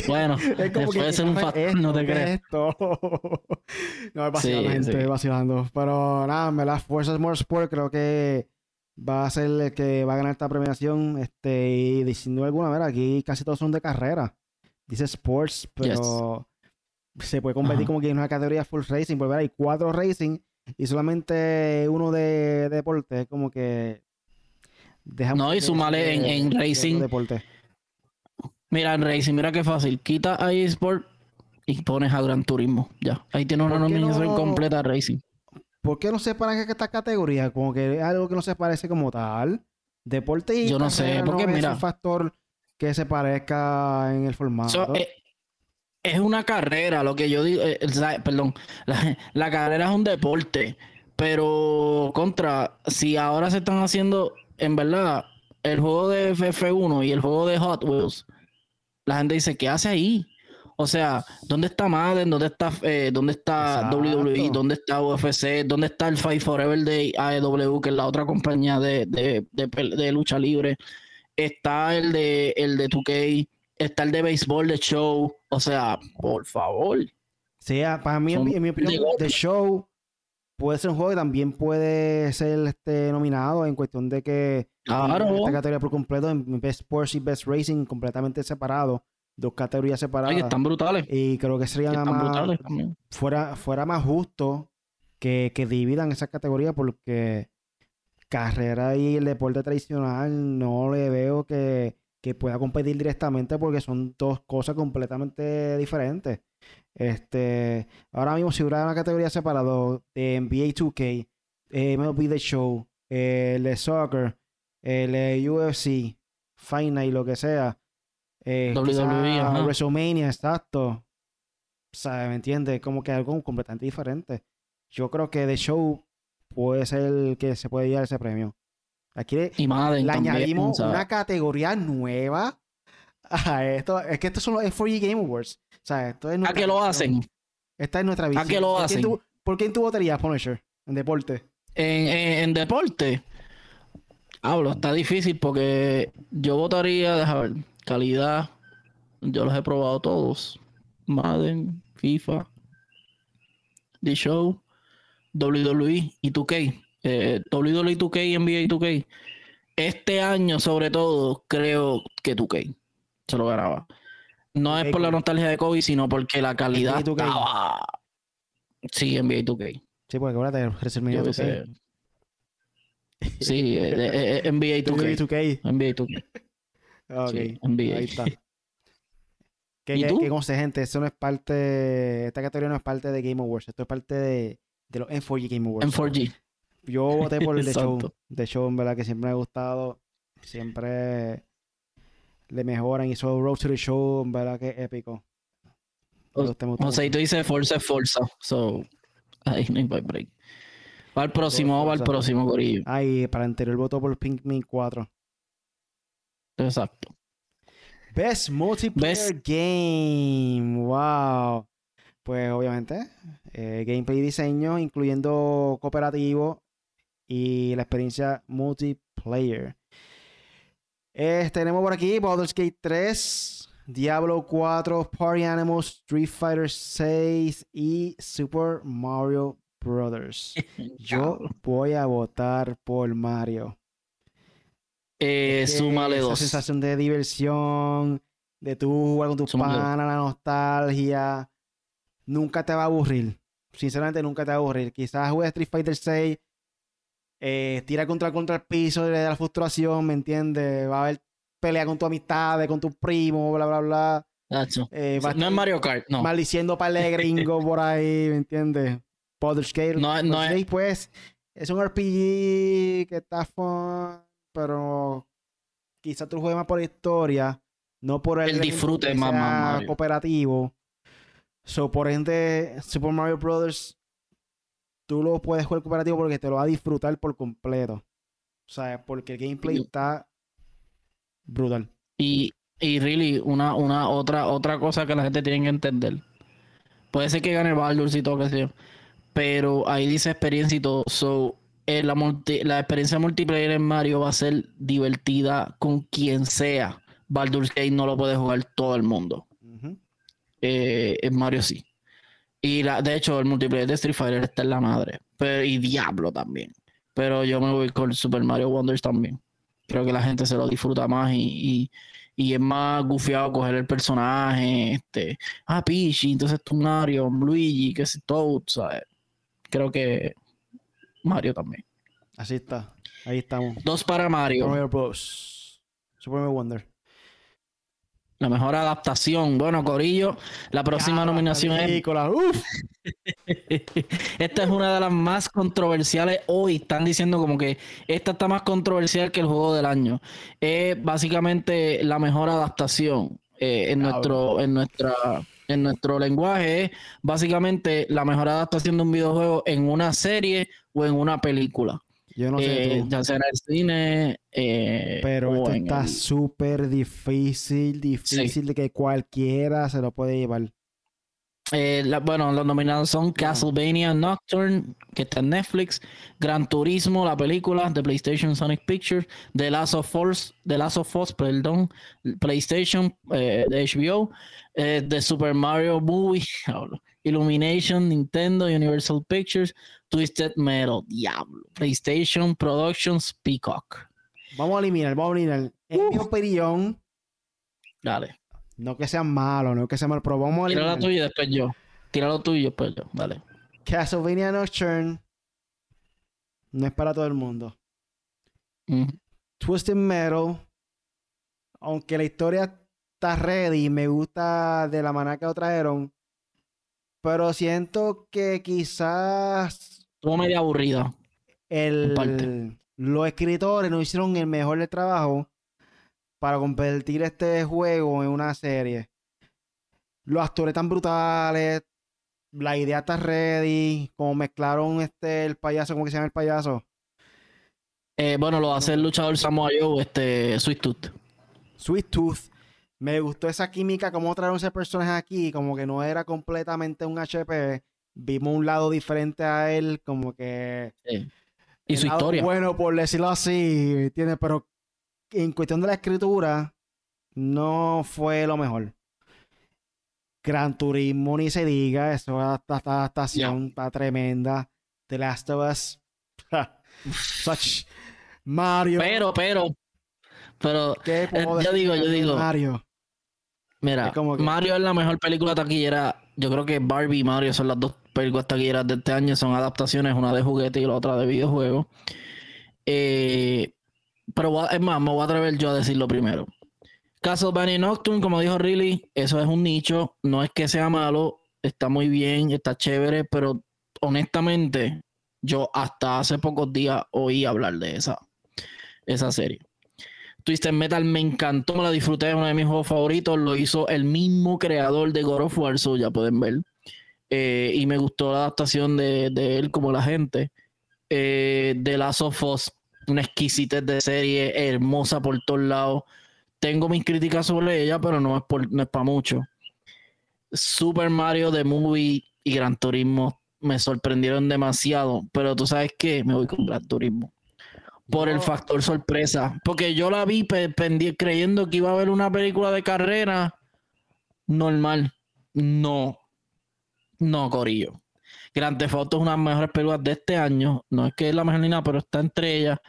Bueno, Es como que, ser un ¿qué factor, es no te ¿qué es crees. esto? no, es vacilando, Sí, gente, sí. vacilando. Pero nada, me la Fuerzas Motorsport creo que va a ser el que va a ganar esta premiación. Este, y diciendo alguna, mira, aquí casi todos son de carrera. Dice Sports, pero se puede convertir Ajá. como que en una categoría full racing, porque hay cuatro racing y solamente uno de, de deporte. Es como que. deja No, y de- en- en de racing. deporte. Mira, en Racing, mira qué fácil. Quita a eSport y pones a Gran Turismo. Ya. Ahí tiene una ¿Por qué nominación no? completa a Racing. ¿Por qué no se paran esta categoría? Como que es algo que no se parece como tal. Deporte y Yo no sé, porque no es mira- un factor que se parezca en el formato. So, eh, es una carrera, lo que yo digo, eh, sea, perdón, [laughs] la, la carrera es un deporte, pero contra, si ahora se están haciendo, en verdad, el juego de F1 y el juego de Hot Wheels, la gente dice, ¿qué hace ahí? O sea, ¿dónde está Madden? ¿Dónde está, eh, ¿dónde está WWE? ¿Dónde está UFC? ¿Dónde está el Fight Forever de AEW, que es la otra compañía de, de, lucha libre? Está el de, el de 2K, está el de béisbol de show. O sea, por favor. Sí, ah, para mí, en mi opinión, de show puede ser un juego que también puede ser este, nominado en cuestión de que claro. esta categoría por completo en Best Sports y Best Racing completamente separado, dos categorías separadas. Ay, están brutales. Y creo que sería más fuera, fuera más justo que, que dividan esas categorías porque carrera y el deporte tradicional no le veo que, que pueda competir directamente porque son dos cosas completamente diferentes. Este, ahora mismo, si hubiera una categoría separada de NBA 2K, eh, MLB The Show, eh, el de Soccer, el de UFC, Final y lo que sea, eh, WWE, WrestleMania, exacto. O sea, ¿me entiendes? Como que algo completamente diferente. Yo creo que The Show puede ser el que se puede llevar ese premio. Aquí le, añadimos una categoría nueva [laughs] a esto. Es que estos son los F4G Game Awards. ¿A qué lo hacen? Esta es nuestra visión. ¿A qué lo hacen? ¿Por quién tú votarías, Punisher? En deporte. En, deporte. Hablo, está difícil porque yo votaría, déjame ver, calidad. Yo los he probado todos. Madden, FIFA, The Show, WWE y 2K. Eh, WWE 2K y NBA 2K. Este año, sobre todo, creo que 2K se lo ganaba. No es por la nostalgia de Kobe, sino porque la calidad estaba... Sí, NBA 2K. Sí, porque acuérdate, WrestleMania 2K. Sí, eh, eh, NBA 2K. NBA 2K. Ok, NBA. ahí está. ¿Qué, ¿Y tú? qué gente? Eso no es parte... Esta categoría no es parte de Game Awards. Esto es parte de, de los M4G Game Awards. M4G. Yo voté por [laughs] el The Show. The Show, en verdad, que siempre me ha gustado. Siempre le mejoran. Y eso Road to the Show, en verdad que épico. O, sea, y tú dices Forza es Forza. So, ahí no hay break. Va al próximo, va al próximo, Corillo. Ay, para anterior voto por Pikmin 4. Exacto. Best Multiplayer Game. Wow. Pues obviamente, eh, gameplay y diseño, incluyendo cooperativo y la experiencia multiplayer tenemos por aquí Baldur's Gate 3, Diablo 4, Party Animals, Street Fighter 6 y Super Mario Brothers. [laughs] Yo voy a votar por Mario. Eh, súmale esa dos. sensación de diversión, de tú jugar con tus panas, la nostalgia. Nunca te va a aburrir. Sinceramente, nunca te va a aburrir. Quizás juegues Street Fighter 6 eh, tira contra, contra el piso de la frustración, ¿me entiendes? Va a haber pelea con tu amistad, con tu primo, bla, bla, bla. Eh, no es Mario Kart, no. Maldiciendo para [laughs] el gringo por ahí, ¿me entiendes? Baldur's Gate. No, no es... pues, es un RPG que está fun, pero quizás tú juegues más por historia, no por el, el disfrute más, más cooperativo. So, por ende, Super Mario Brothers tú lo puedes jugar cooperativo porque te lo va a disfrutar por completo. O sea, porque el gameplay está brutal. Y, y really, una, una otra, otra cosa que la gente tiene que entender. Puede ser que gane y todo que sea. Pero ahí dice experiencia y todo. So, eh, la, la experiencia multiplayer en Mario va a ser divertida con quien sea. Baldur's Gate no lo puede jugar todo el mundo. Eh, en Mario sí. Y la, de hecho, el multiplayer de Street Fighter está en la madre. Pero, y Diablo también. Pero yo me voy con Super Mario Wonders también. Creo que la gente se lo disfruta más y, y, es más gufiado coger el personaje. Este, ah, Peach, entonces tú Mario, Luigi, que es Toad, ¿sabes? Creo que Mario también. Así está. Ahí estamos. Dos para Mario. Super Mario Bros. Super Mario Wonder. La mejor adaptación. Bueno, Corillo, la próxima nominación es. Uf. [laughs] esta es una de las más controversiales hoy. Están diciendo como que esta está más controversial que el juego del año. Es básicamente la mejor adaptación eh, en, nuestro, en, nuestra, en nuestro lenguaje. Es básicamente la mejor adaptación de un videojuego en una serie o en una película. Yo no sé. Eh, ya sea en el cine. eh, Pero esto está el- súper difícil, difícil de que cualquiera se lo puede llevar. Eh, la- bueno, los nominados son Castlevania Nocturne, que está en Netflix, Gran Turismo, la película de PlayStation Sonic Pictures, The Last of Us, The Last of Us, perdón, PlayStation eh, de HBO, eh, The Super Mario Movie, [laughs] Illumination, Nintendo, Universal Pictures, Twisted Metal, Diablo, PlayStation Productions, Peacock. Vamos a eliminar, vamos a eliminar. En mi opinión, Dale, no que sea malo, no que sea malo, pero vamos a tira la eliminar. tuya y después yo. Tira lo tuyo y después yo, dale. Castlevania Nocturne no es para todo el mundo. Mm. Twisted Metal, aunque la historia está ready, me gusta de la manera que lo trajeron, pero siento que quizás Estuvo media aburrida. el, los escritores no hicieron el mejor trabajo para convertir este juego en una serie. Los actores están brutales, la idea está ready, como mezclaron este el payaso, ¿cómo que se llama el payaso? Eh, bueno, lo hace el luchador Samoa Joe, este, Sweet Tooth. Sweet Tooth. Me gustó esa química, como trajeron ese personaje aquí, como que no era completamente un HP. Vimos un lado diferente a él, como que. Sí. Y su historia. Bueno, por decirlo así, ¿entiendes? Pero en cuestión de la escritura, no fue lo mejor. Gran Turismo, ni se diga, eso, esta adaptación está tremenda. The Last of Us. Such. Mario. Pero, pero, pero, ¿Qué eh, puedo yo decir digo, yo digo, Mario. Mira, Es como que- Mario es la mejor película taquillera. Yo creo que Barbie y Mario son las dos películas taquilleras de este año. Son adaptaciones, una de juguete y la otra de videojuego. Eh, pero es más, me voy a atrever yo a decirlo primero. Castlevania Nocturne, como dijo Riley, eso es un nicho. No es que sea malo, está muy bien, está chévere, pero honestamente, yo hasta hace pocos días oí hablar de esa, esa serie. Twisted Metal me encantó, me la disfruté, es uno de mis juegos favoritos. Lo hizo el mismo creador de God of War, so ya pueden ver. Eh, y me gustó la adaptación de, él como la gente. Eh, de Last of Us, una exquisitez de serie, hermosa por todos lados. Tengo mis críticas sobre ella, pero no es, no es para mucho. Super Mario The Movie y Gran Turismo me sorprendieron demasiado, pero tú sabes qué, me voy con Gran Turismo por el factor sorpresa. Porque yo la vi creyendo que iba a haber una película de carrera normal. No. No, Corillo. Grand Theft Auto es una de las mejores películas de este año. No es que es la mejor ni nada, pero está entre ellas.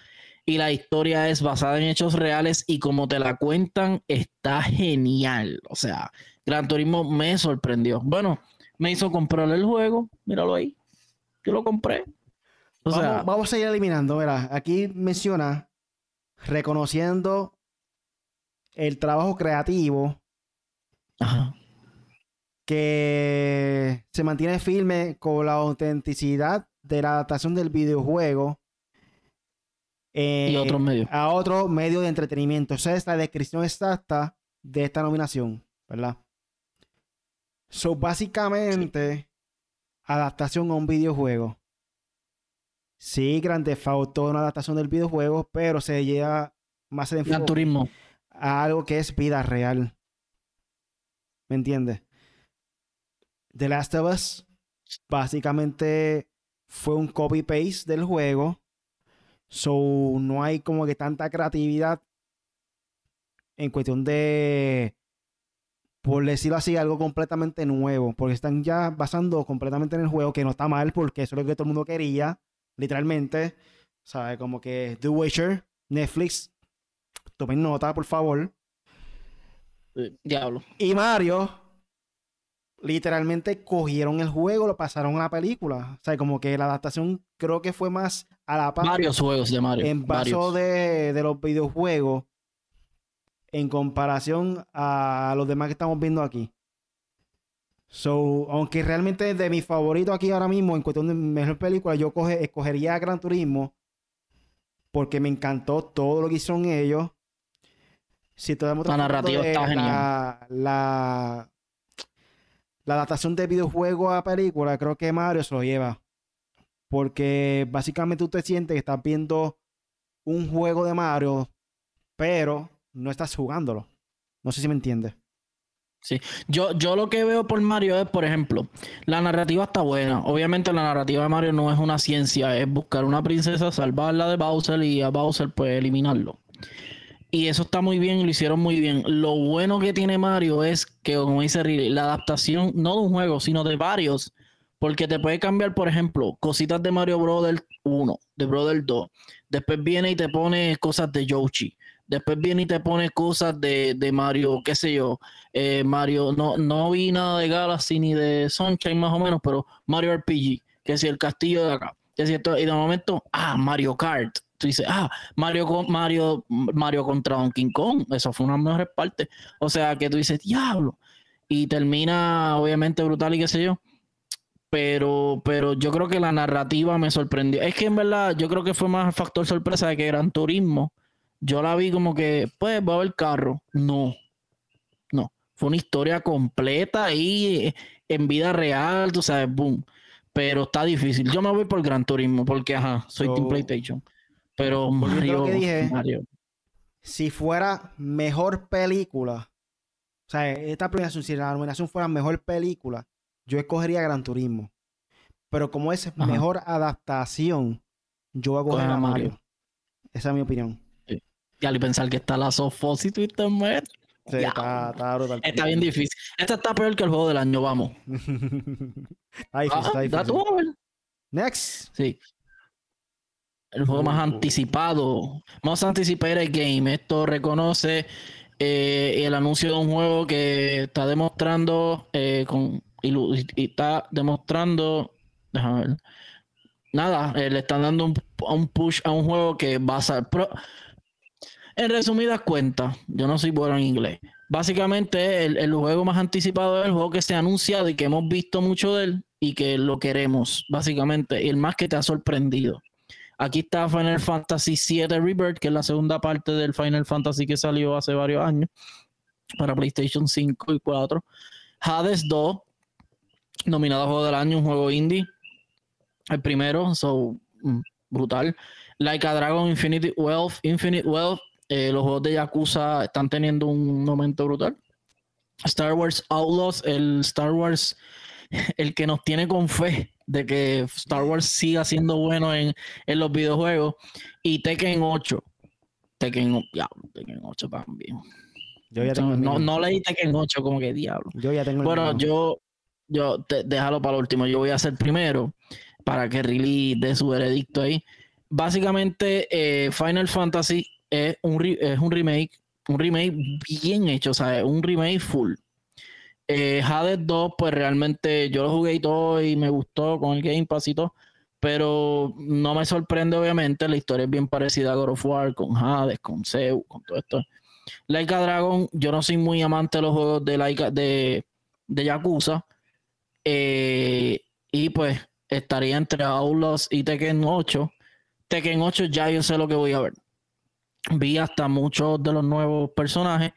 Y la historia es basada en hechos reales y como te la cuentan, está genial. O sea, Gran Turismo me sorprendió. Bueno, me hizo comprar el juego. Míralo ahí. Yo lo compré. O sea, vamos, a ir eliminando. Mira, aquí menciona reconociendo el trabajo creativo ajá. que se mantiene firme con la autenticidad de la adaptación del videojuego eh, y otros medios. a otro medio de entretenimiento. Esa es la descripción exacta de esta nominación, ¿verdad? So, básicamente, adaptación a un videojuego. Sí, Grand Theft Auto una adaptación del videojuego, pero se lleva más el enfoque Turismo. a algo que es vida real. ¿Me entiendes? The Last of Us básicamente fue un copy-paste del juego. So, no hay como que tanta creatividad en cuestión de, por decirlo así, algo completamente nuevo. Porque están ya basando completamente en el juego, que no está mal, porque eso es lo que todo el mundo quería, literalmente. ¿Sabes? Como que The Witcher, Netflix, tomen nota, por favor. Diablo. Y Mario, literalmente cogieron el juego, lo pasaron a la película. O sea, como que la adaptación creo que fue más a la par Varios juegos de Mario. en vaso de, de los videojuegos en comparación a los demás que estamos viendo aquí. So, aunque realmente de mi favorito aquí ahora mismo, en cuestión de mejor película, yo coge, escogería Gran Turismo porque me encantó todo lo que hicieron ellos. Si estamos La narrativa está la, la, la adaptación de videojuego a película, creo que Mario se lo lleva. Porque básicamente tú te sientes que estás viendo un juego de Mario, pero no estás jugándolo. No sé si me entiendes. Sí, yo, yo lo que veo por Mario es, por ejemplo, la narrativa está buena. Obviamente la narrativa de Mario no es una ciencia, es buscar una princesa, salvarla de Bowser y a Bowser pues eliminarlo. Y eso está muy bien lo hicieron muy bien. Lo bueno que tiene Mario es que, como dice Riley, la adaptación no de un juego, sino de varios, porque te puede cambiar, por ejemplo, cositas de Mario Brother 1, de Brother 2. Después viene y te pone cosas de Yoshi. Después viene y te pone cosas de, Mario, qué sé yo. Eh, Mario, no, no vi nada de Galaxy ni de Sunshine más o menos, pero Mario RPG, que es el castillo de acá. Que es cierto, y de momento, ah, Mario Kart. Tú dices, ah, Mario, Mario, Mario contra Donkey Kong. Eso fue una de las mejores partes. O sea, que tú dices, diablo. Y termina, obviamente, brutal y qué sé yo pero, pero yo creo que la narrativa me sorprendió. Es que en verdad yo creo que fue más el factor sorpresa de que Gran Turismo. Yo la vi como que, pues, va a haber carro. No, no. Fue una historia completa ahí en vida real, tú sabes, boom. Pero está difícil. Yo me voy por Gran Turismo porque, ajá, soy Team PlayStation. Pero Mario, Mario. Si fuera mejor película, o sea, esta premiación, si la nominación fuera mejor película, yo escogería Gran Turismo. Pero como es mejor adaptación, yo voy a coger a Mario. Esa es mi opinión. Y al pensar que está la Sofos y Sí, está, está, está bien difícil. Esta está peor que el juego del año, vamos. [laughs] está difícil, está difícil. Next. Sí. El juego más uh. anticipado. Most anticipated game. Esto reconoce eh, el anuncio de un juego que está demostrando eh, con y, está demostrando, déjame ver, nada, eh, le están dando un, push a un juego que va a ser... en resumidas cuentas, yo no soy bueno en inglés. Básicamente, el, el juego más anticipado es el juego que se ha anunciado y que hemos visto mucho de él y que lo queremos, básicamente, y el más que te ha sorprendido. Aquí está Final Fantasy VII Rebirth, que es la segunda parte del Final Fantasy que salió hace varios años para PlayStation 5 y 4. Hades 2, nominado a Juego del Año, un juego indie. El primero, so, mm, brutal. Like a Dragon, Infinite Wealth, Infinite Wealth. Eh, los juegos de Yakuza están teniendo un momento brutal. Star Wars Outlaws, el Star Wars, [laughs] el que nos tiene con fe de que Star Wars siga siendo bueno en, los videojuegos. Y Tekken 8. Tekken, ya, Tekken 8 también. Yo ya tengo no, no leí Tekken 8 como que diablo. Yo ya tengo Bueno, yo, yo, déjalo para lo último, yo voy a hacer primero para que Riley dé su veredicto ahí. Básicamente, eh, Final Fantasy es un, es un remake, un remake bien hecho, o sea, un remake full. Eh, Hades 2, pues realmente yo lo jugué y todo y me gustó con el Game Pass y todo, pero no me sorprende obviamente, la historia es bien parecida a God of War, con Hades, con Zeus, con todo esto. Laika Dragon, yo no soy muy amante de los juegos de Laika, de, de Yakuza, eh, y pues estaría entre Outlaws y Tekken 8. Tekken 8 ya yo sé lo que voy a ver. Vi hasta muchos de los nuevos personajes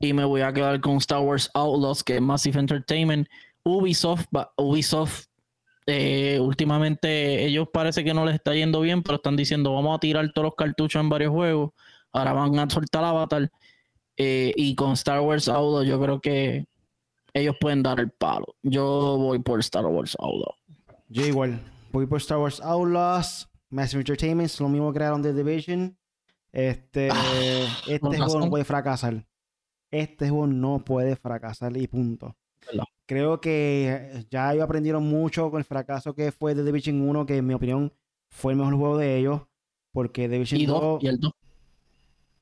y me voy a quedar con Star Wars Outlaws, que es Massive Entertainment. Ubisoft, Ubisoft eh, últimamente ellos parece que no les está yendo bien, pero están diciendo vamos a tirar todos los cartuchos en varios juegos. Ahora van a soltar Avatar. Eh, y con Star Wars Outlaws yo creo que ellos pueden dar el palo. Yo voy por Star Wars Outlaws. Yo igual. Voy por Star Wars Outlaws. Massive Entertainment, lo mismo crearon The Division. Este, ah, este juego no puede fracasar. Este juego no puede fracasar y punto. Creo que ya ellos aprendieron mucho con el fracaso que fue The Division 1, que en mi opinión fue el mejor juego de ellos. Porque The Division ¿Y 2, ¿Y el 2?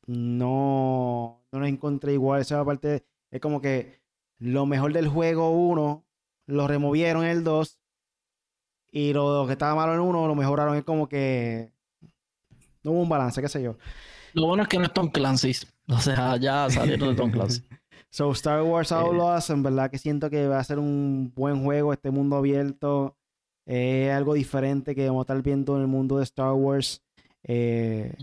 No, no lo encontré igual. Esa parte es como que lo mejor del juego 1 lo removieron en el 2 y lo que estaba malo en uno lo mejoraron. Es como que no hubo un balance, qué sé yo. Lo bueno es que no es Tom Clancy. [laughs] O sea, ya salieron de Tom Clancy. [laughs] so, Star Wars Outlaws, en verdad que siento que va a ser un buen juego. Este mundo abierto es algo diferente que vamos a estar viendo en el mundo de Star Wars. Eh,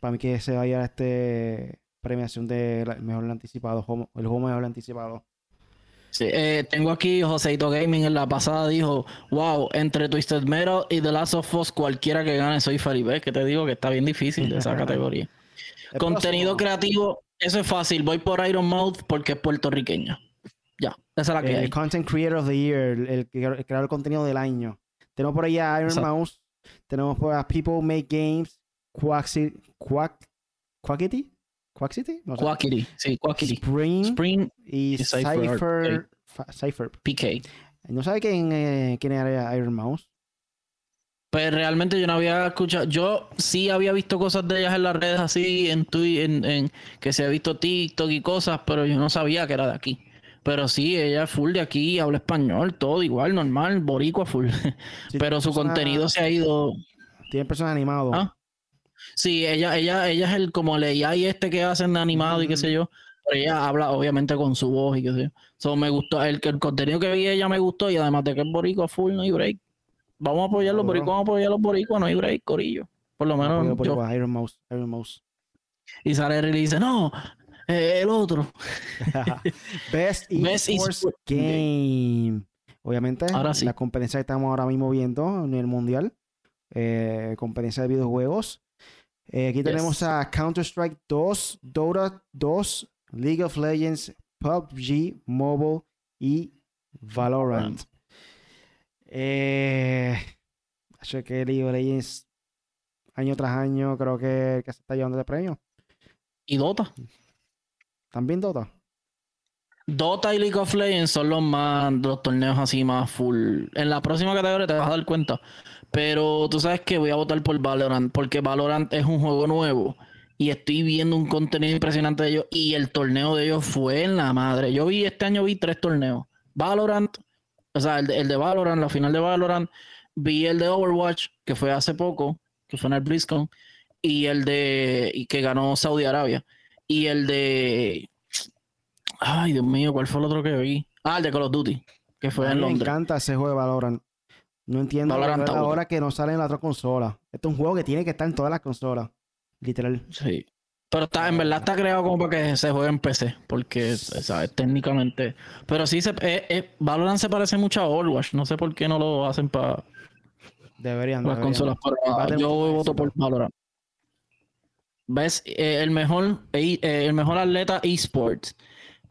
para mí que se vaya a este premiación de mejor anticipado, el juego mejor anticipado. Sí, eh, tengo aquí Joseito Gaming en la pasada dijo, wow, entre Twisted Metal y The Last of Us, cualquiera que gane soy feliz. Que te digo que está bien difícil de esa [laughs] categoría. Contenido creativo, eso es fácil. Voy por Iron Mouth porque es puertorriqueña. Ya, esa es la que El Content Creator of the Year, el, creador de contenido del año. Tenemos por ahí a Iron Mouse, tenemos por ahí People Make Games, Quackity, Quack, Quackity, Quackity, no Quackity, sí, Quackity. Spring, Spring y Cypher, Cypher, PK. ¿No sabe quién, eh, quién era Iron Mouse? Pues realmente yo no había escuchado, yo sí había visto cosas de ellas en las redes así, en, en, en que se ha visto TikTok y cosas, pero yo no sabía que era de aquí. Pero sí, ella es full de aquí, habla español, todo igual, normal, boricua full. [laughs] pero su contenido se ha ido. Tiene personas animadas. ¿Ah? Sí, ella, ella, ella es el como leía y este que hacen de animado y qué sé yo. Pero ella habla obviamente con su voz y qué sé yo. So, me gustó, el, el contenido que vi ella me gustó y además de que es boricua full, no hay break. Vamos a apoyar los boricuas, vamos a apoyar los boricuas, no hay break, corillo. Por lo menos. Yo. Iron Mouse, Iron Mouse. Y sale y dice, no, eh, el otro. [laughs] [laughs] Best Esports Game. Obviamente, la competencia que estamos ahora mismo viendo en el mundial. Eh, competencia de videojuegos. Eh, aquí tenemos a Counter-Strike 2, Dota 2, League of Legends, PUBG, Mobile y Valorant. Eh, que League of Legends año tras año creo que, que se está llevando de premio. ¿Y Dota? ¿También Dota? Dota y League of Legends son los más los torneos así más full. En la próxima categoría te vas a dar cuenta. Pero tú sabes que voy a votar por Valorant porque Valorant es un juego nuevo y estoy viendo un contenido impresionante de ellos y el torneo de ellos fue en la madre. Yo vi este año vi tres torneos. Valorant, o sea, el de, el de Valorant, la final de Valorant, vi el de Overwatch que fue hace poco, que fue en el BlizzCon y el de y que ganó Saudi Arabia y el de Ay, Dios mío, ¿cuál fue el otro que vi? Ah, el de Call of Duty, que fue en Londres. Me encanta ese juego de Valorant. No entiendo ahora que no sale en la otra consola. Este es un juego que tiene que estar en todas las consolas. Literal. Sí. Pero está, en verdad está creado como para que se juegue en PC. Porque, ¿sabes? Técnicamente. Pero sí, se, eh, eh, Valorant se parece mucho a Overwatch. No sé por qué no lo hacen para. Deberían. Las consolas. yo voto por Valorant. ¿Ves? Eh, el, mejor, el mejor atleta esports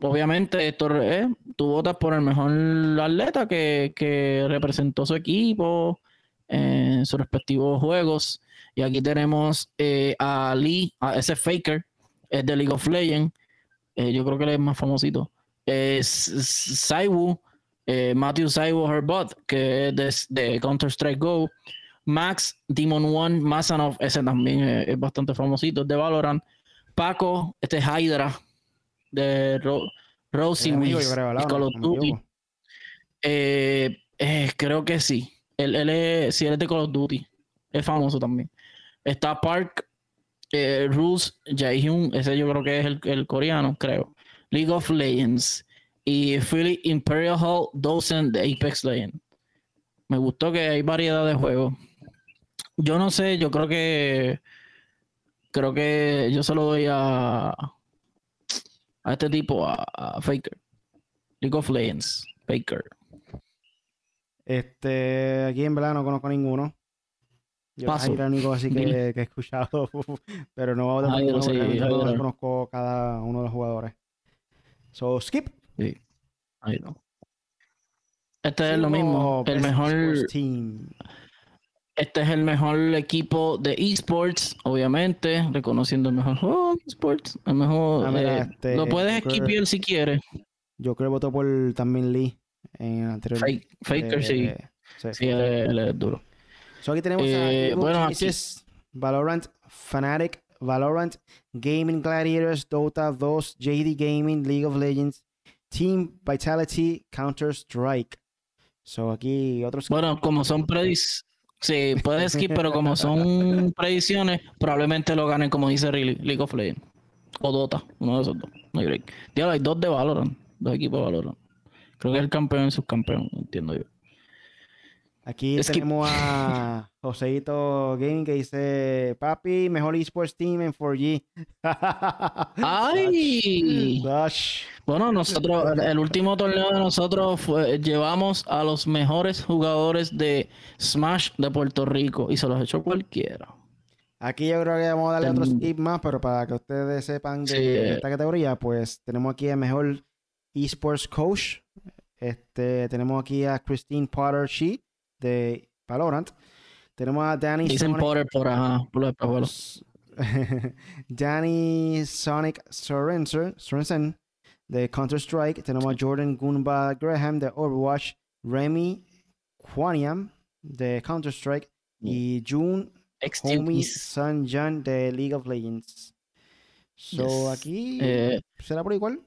obviamente, esto, eh, tú votas por el mejor atleta que, representó su equipo en sus respectivos juegos. Y aquí tenemos eh, a Lee, a ese Faker, es de League of Legends. Eh, yo creo que él es más famosito. Es Saiwu, Matthew Saiwu Herbot, que es de, Counter-Strike Go. Max, Demon One, Masanov, ese también es, bastante famosito, de Valorant. Paco, este es Hydra, de Ro Rosie eh, eh, creo que sí. Él, él, es, sí, él es de Call of Duty. Es famoso también. Está Park, eh, Rules, Jaehyun, ese yo creo que es el, coreano, creo. League of Legends. Y Philly Imperial Hall Docent de Apex Legends. Me gustó que hay variedad de juegos. Yo no sé, yo creo que. Creo que yo se lo doy a a este tipo, a, Faker. League of Legends, Faker. Este, aquí en verdad no conozco ninguno. Yo Paso. el único así que, [laughs] he escuchado, [laughs] pero no, no, conozco cada uno de los jugadores. So, skip. Sí. Ahí no. Este es lo mismo. El mejor. Team. Este es el mejor equipo de esports, obviamente, reconociendo el mejor juego de esports. El mejor. Ah, eh, este, lo puedes esquivar si quieres. Yo creo que voto por también Lee en el anterior. Faker, sí. sí. él, es duro. So aquí tenemos eh, bueno, Valorant, Fnatic, Valorant, Gaming Gladiators, Dota 2, JD Gaming, League of Legends, Team Vitality, Counter Strike. So aquí otros. Bueno, como son predis Sí, puede skip, pero como son predicciones, probablemente lo ganen, como dice League of Legends. O Dota, uno de esos dos. No hay break. hay dos de Valorant, dos equipos de Valorant. Creo que es el campeón y subcampeón, entiendo yo. Aquí Es que- tenemos a [laughs] Joseito Game que dice, papi, mejor esports team en 4G. [laughs] ¡Ay! Dash. Bueno, nosotros, el- último torneo de nosotros fue, llevamos a los mejores jugadores de Smash de Puerto Rico y se los echó cualquiera. Aquí yo creo que vamos a darle Del otro mundo. skip más, pero para que ustedes sepan de Sí, eh. esta categoría, pues tenemos aquí el mejor esports coach. Este, tenemos aquí a Christine Potter She de Valorant. Tenemos a Danny Dicen Sonic, Potter por ajá, por los. [laughs] Danny Sonic Sorensen, Sorensen de Counter-Strike. Tenemos a Jordan Goomba Graham de Overwatch. Remy Kwaniam de Counter-Strike. Y June Homie XTUPs. Sun Jan de League of Legends. So Yes. aquí Eh, será por igual.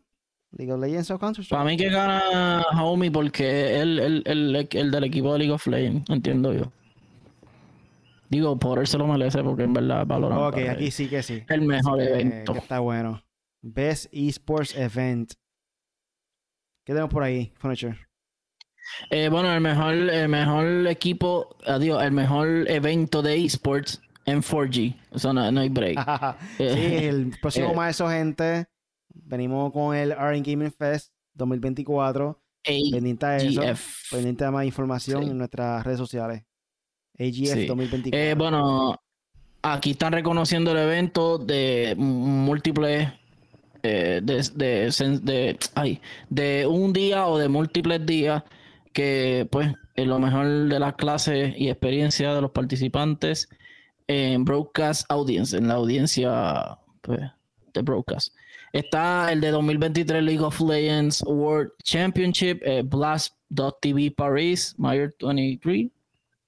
League of Legends o Counter para mí que gana Homie porque él el, el, el del equipo de League of Legends, entiendo yo. Digo, Potter se lo merece porque en verdad Valorant Ok, aquí sí que sí. el mejor Eh, evento. que está bueno. Best Esports Event. ¿Qué tenemos por ahí, Furniture? Eh, bueno, el mejor, el mejor equipo, adiós, el mejor evento de esports en 4G. O sea, no, no hay break. [laughs] sí, el próximo eh. marzo, gente. Venimos con el RN Gaming Fest 2024. Pendiente a eso. AGF. Pendiente a más información Sí. en nuestras redes sociales. AGF Sí. 2024. Eh, bueno, aquí están reconociendo el evento de múltiples. eh, de, de, de- ay, de un día o de múltiples días que pues es lo mejor de las clases y experiencia de los participantes en broadcast audience, en la audiencia pues, de broadcast. Está el de 2023 League of Legends World Championship, eh, Blast.tv Paris, Mayor 23,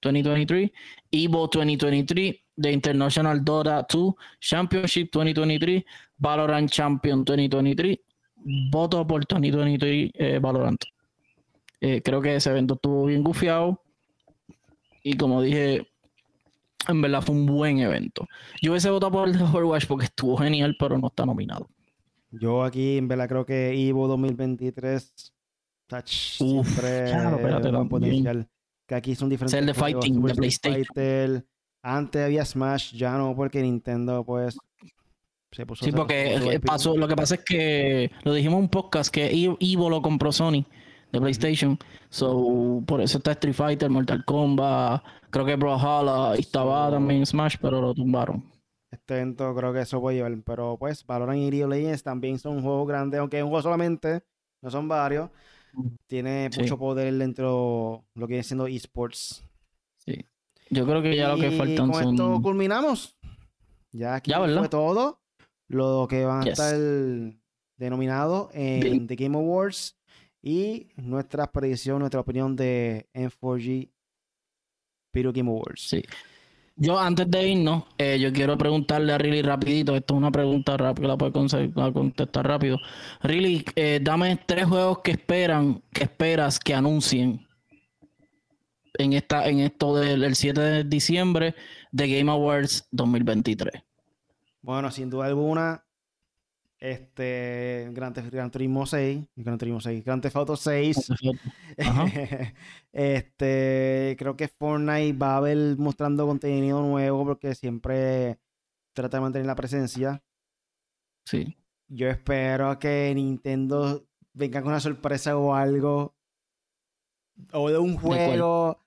2023, Evo 2023, The International Dota 2 Championship 2023, Valorant Champion 2023, voto por 2023 eh, Valorant. Eh, creo que ese evento estuvo bien gufiado y como dije, en verdad fue un buen evento. Yo hubiese votado por el Overwatch porque estuvo genial, pero no está nominado. Yo aquí, en verdad, creo que Evo 2023 touch, Uf, siempre claro, espérate, buen también. potencial. Que aquí son diferentes. Es el de juegos, fighting, de PlayStation. Fighter. Antes había Smash, ya no, porque Nintendo, pues, se puso Sí, porque pasó, lo que pasa es que lo dijimos en un podcast que Evo lo compró Sony de PlayStation. So, por eso está Street Fighter, Mortal Kombat, creo que Brawlhalla estaba también Smash, pero lo tumbaron. Este evento creo que eso puede llevar. Pero pues, Valorant y League of Legends también son juegos grandes, aunque es un juego solamente, no son varios. Tiene Sí. mucho poder dentro de lo que viene siendo esports. Sí. Yo creo que ya lo que faltan con son. esto culminamos. Ya aquí Ya, ¿verdad? fue todo lo que van a estar denominados en Bien. The Game Awards y nuestra predicción, nuestra opinión de N4G Video Game Awards. Sí. Yo antes de irnos, eh, yo quiero preguntarle a Riley rapidito, esto es una pregunta rápida, la puede conse- la contestar rápido. Riley, eh, dame tres juegos que esperan, que esperas que anuncien en esta, en esto del el 7 de diciembre de Game Awards 2023. Bueno, sin duda alguna, este Gran, Gran Turismo 6, Gran Turismo 6, Gran Theft Auto 6. Ajá. [laughs] este, creo que Fortnite va a haber mostrando contenido nuevo porque siempre trata de mantener la presencia. Sí. Yo espero que Nintendo venga con una sorpresa o algo. O de un juego.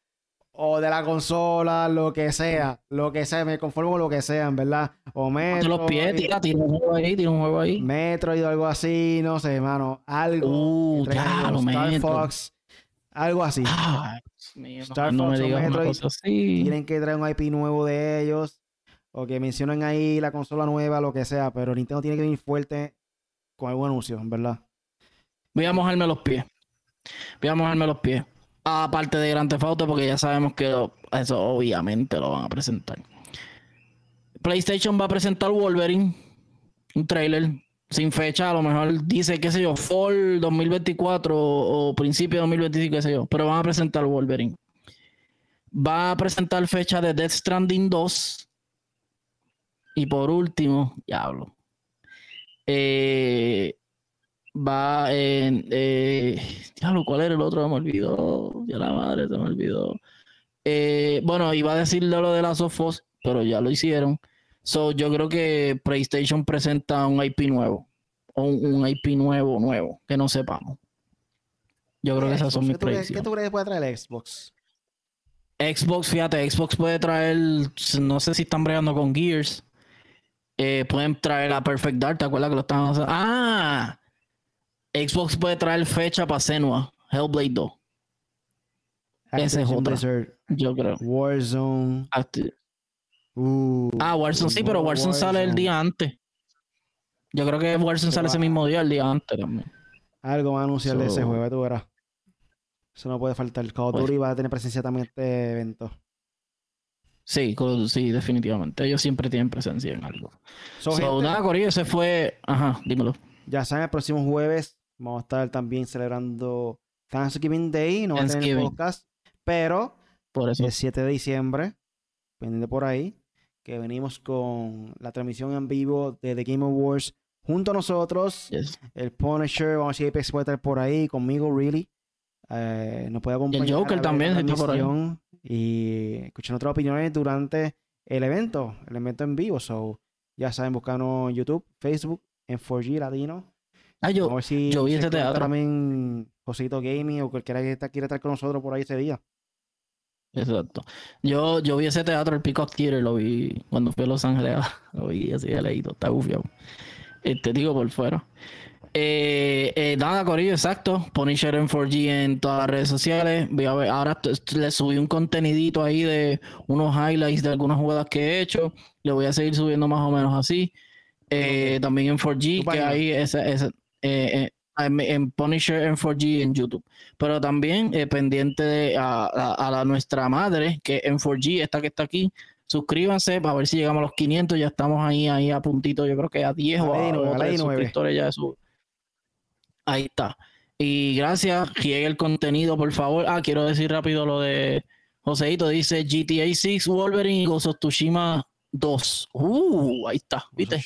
O de la consola, lo que sea. Lo que sea, me conformo con lo que sea, en verdad. O Ponte los pies, Metro, tira, tira un juego ahí, tira un juego ahí. Metroid o algo así, no sé, hermano. Algo. Uh, ya, algo, lo Star Metro. Fox. Algo así. Ah, mío, Star no, Fox me o cosa así. Tienen que traer un IP nuevo de ellos. O que mencionen ahí la consola nueva, lo que sea. Pero Nintendo tiene que venir fuerte con algún anuncio, en verdad. Voy a mojarme los pies. Voy a mojarme los pies. Aparte de Grand Theft Auto, porque ya sabemos que eso obviamente lo van a presentar. PlayStation va a presentar Wolverine. Un trailer sin fecha. A lo mejor dice, qué sé yo, Fall 2024 o, o principio de 2025, qué sé yo. Pero van a presentar Wolverine. Va a presentar fecha de Death Stranding 2. Y por último, diablo. Eh, va en. Eh, diablo, ¿cuál era el otro? Me olvidó. Ya la madre se me olvidó. Eh, bueno, iba a decir lo de las Us, pero ya lo hicieron. So, yo creo que PlayStation presenta un IP nuevo. O un, IP nuevo, nuevo, que no sepamos. Yo creo que esas son mis predicciones. ¿Qué tú crees que puede traer Xbox? Xbox, fíjate, Xbox puede traer, no sé si están bregando con Gears. Eh, pueden traer a Perfect Dark, ¿te acuerdas que lo estaban haciendo? Ah, Xbox puede traer fecha para Senua, Hellblade 2. Ese es otro. Yo creo. Warzone. Uh, ah, Warzone sí, pero Warzone, sale el día antes. Yo creo que Warzone sale ese mismo día, el día antes también. Algo va a anunciar de ese juego, tú verás. Eso no puede faltar. Call of pues va a tener presencia también en este evento. Sí, sí, definitivamente. Ellos siempre tienen presencia en algo. So, nada, Corillo, ese fue. Ajá, dímelo. Ya saben, el próximo jueves vamos a estar también celebrando Thanksgiving Day. No va a tener podcast, pero por eso. el 7 de diciembre, pendiente por ahí, que venimos con la transmisión en vivo de The Game Awards junto a nosotros. El Punisher, vamos a si Apex puede estar por ahí conmigo, really. Eh, nos puede acompañar. Y el Joker también está por ahí. Y escuchar otras opiniones durante el evento, el evento en vivo. So, ya saben, buscarnos en YouTube, Facebook, en 4G Latino. Ah, yo, yo vi ese teatro. También Josito Gaming o cualquiera que quiera estar con nosotros por ahí ese día. Exacto. Yo, yo vi ese teatro, el Peacock Theater, lo vi cuando fui a Los Ángeles. [laughs] Lo vi así de leído, está gufiado. Te digo por fuera. Eh, eh, nada, Corillo, exacto. Punisher en 4G en todas las redes sociales. Voy a ver, ahora le subí un contenidito ahí de unos highlights de algunas jugadas que he hecho. Le voy a seguir subiendo más o menos así. Eh, también en 4G, que ese, ese eh, en Punisher en 4G en YouTube. Pero también pendiente de, a, la, nuestra madre, que en 4G, esta que está aquí, suscríbanse para ver si llegamos a los 500. Ya estamos ahí, ahí a puntito. Yo creo que a 10 o a, suscriptores ya de su Ahí está. Y gracias, llegue el contenido, por favor. Ah, quiero decir rápido lo de Joseito. Dice GTA 6, Wolverine y of Tsushima 2. Uh, ahí está, ¿viste?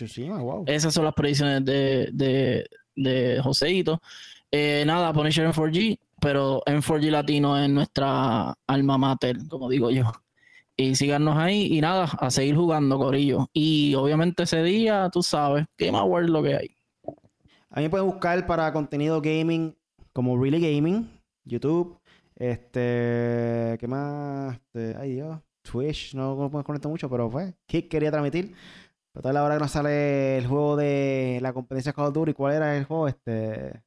Esas son las predicciones de, de, de Joseito. Eh, nada, Punisher en 4G, pero en 4G Latino es nuestra alma mater, como digo yo. Y síganos ahí y nada, a seguir jugando, Corillo. Y obviamente ese día, tú sabes, Game Awards lo que hay. A mí me pueden buscar para contenido gaming como Really Gaming, YouTube, este, ¿qué más? Este, ay Dios, Twitch, no me conecto mucho, pero fue, Kick quería transmitir. Pero toda la hora que nos sale el juego de la competencia Call of Duty, ¿cuál era el juego? Este,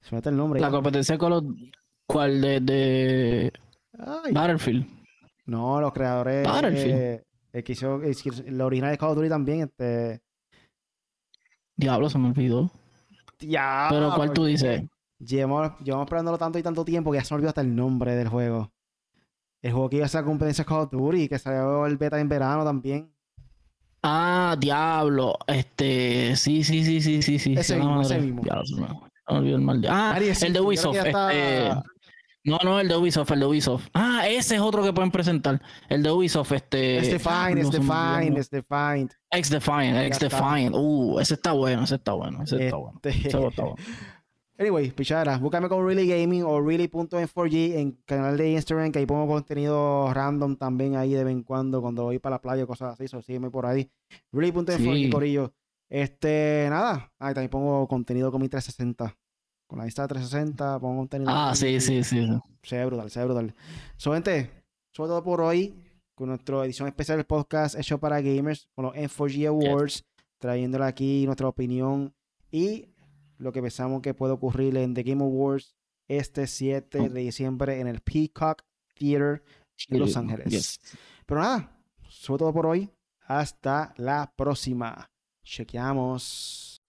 se me mete el nombre. La competencia Call of ¿cuál de, de... Battlefield? No, los creadores. Battlefield. el que hizo, el, original de Call of Duty también, este. Diablo, se me olvidó. Ya. Pero ¿cuál tú dices? Llevamos, llevamos esperándolo tanto y tanto tiempo que ya se me olvidó hasta el nombre del juego. El juego que iba a ser competencia Call of Duty, que salió el beta en verano también. Ah, diablo. Este, sí, sí, sí, sí, sí, sí. Ese mismo, ese mismo. Ah, el de Ubisoft. Este, no, no, el de Ubisoft, el de Ubisoft. Ah, ese es otro que pueden presentar. El de Ubisoft, este. Este Fine, este Fine, este Fine. Ex Define, Ex Define. Uh, ese está bueno, ese está bueno, ese está bueno. Ese está bueno. Anyway, pichara, búscame con Really Gaming o Really.m4g en canal de Instagram, que ahí pongo contenido random también ahí de vez en cuando, cuando voy para la playa o cosas así, so sígueme por ahí. Really.m4g, sí. Corillo. Este, nada, ahí también pongo contenido con mi 360 con la vista 360, pongo contenido. Ah, sí, sí, sí. Se ve brutal, se ve brutal. Solamente, sobre todo por hoy, con nuestra edición especial del podcast hecho para gamers, con los M4G Awards, trayéndole aquí nuestra opinión y lo que pensamos que puede ocurrir en The Game Awards este 7 de diciembre en el Peacock Theater en Los Ángeles. Pero nada, sobre todo por hoy. Hasta la próxima. Chequeamos.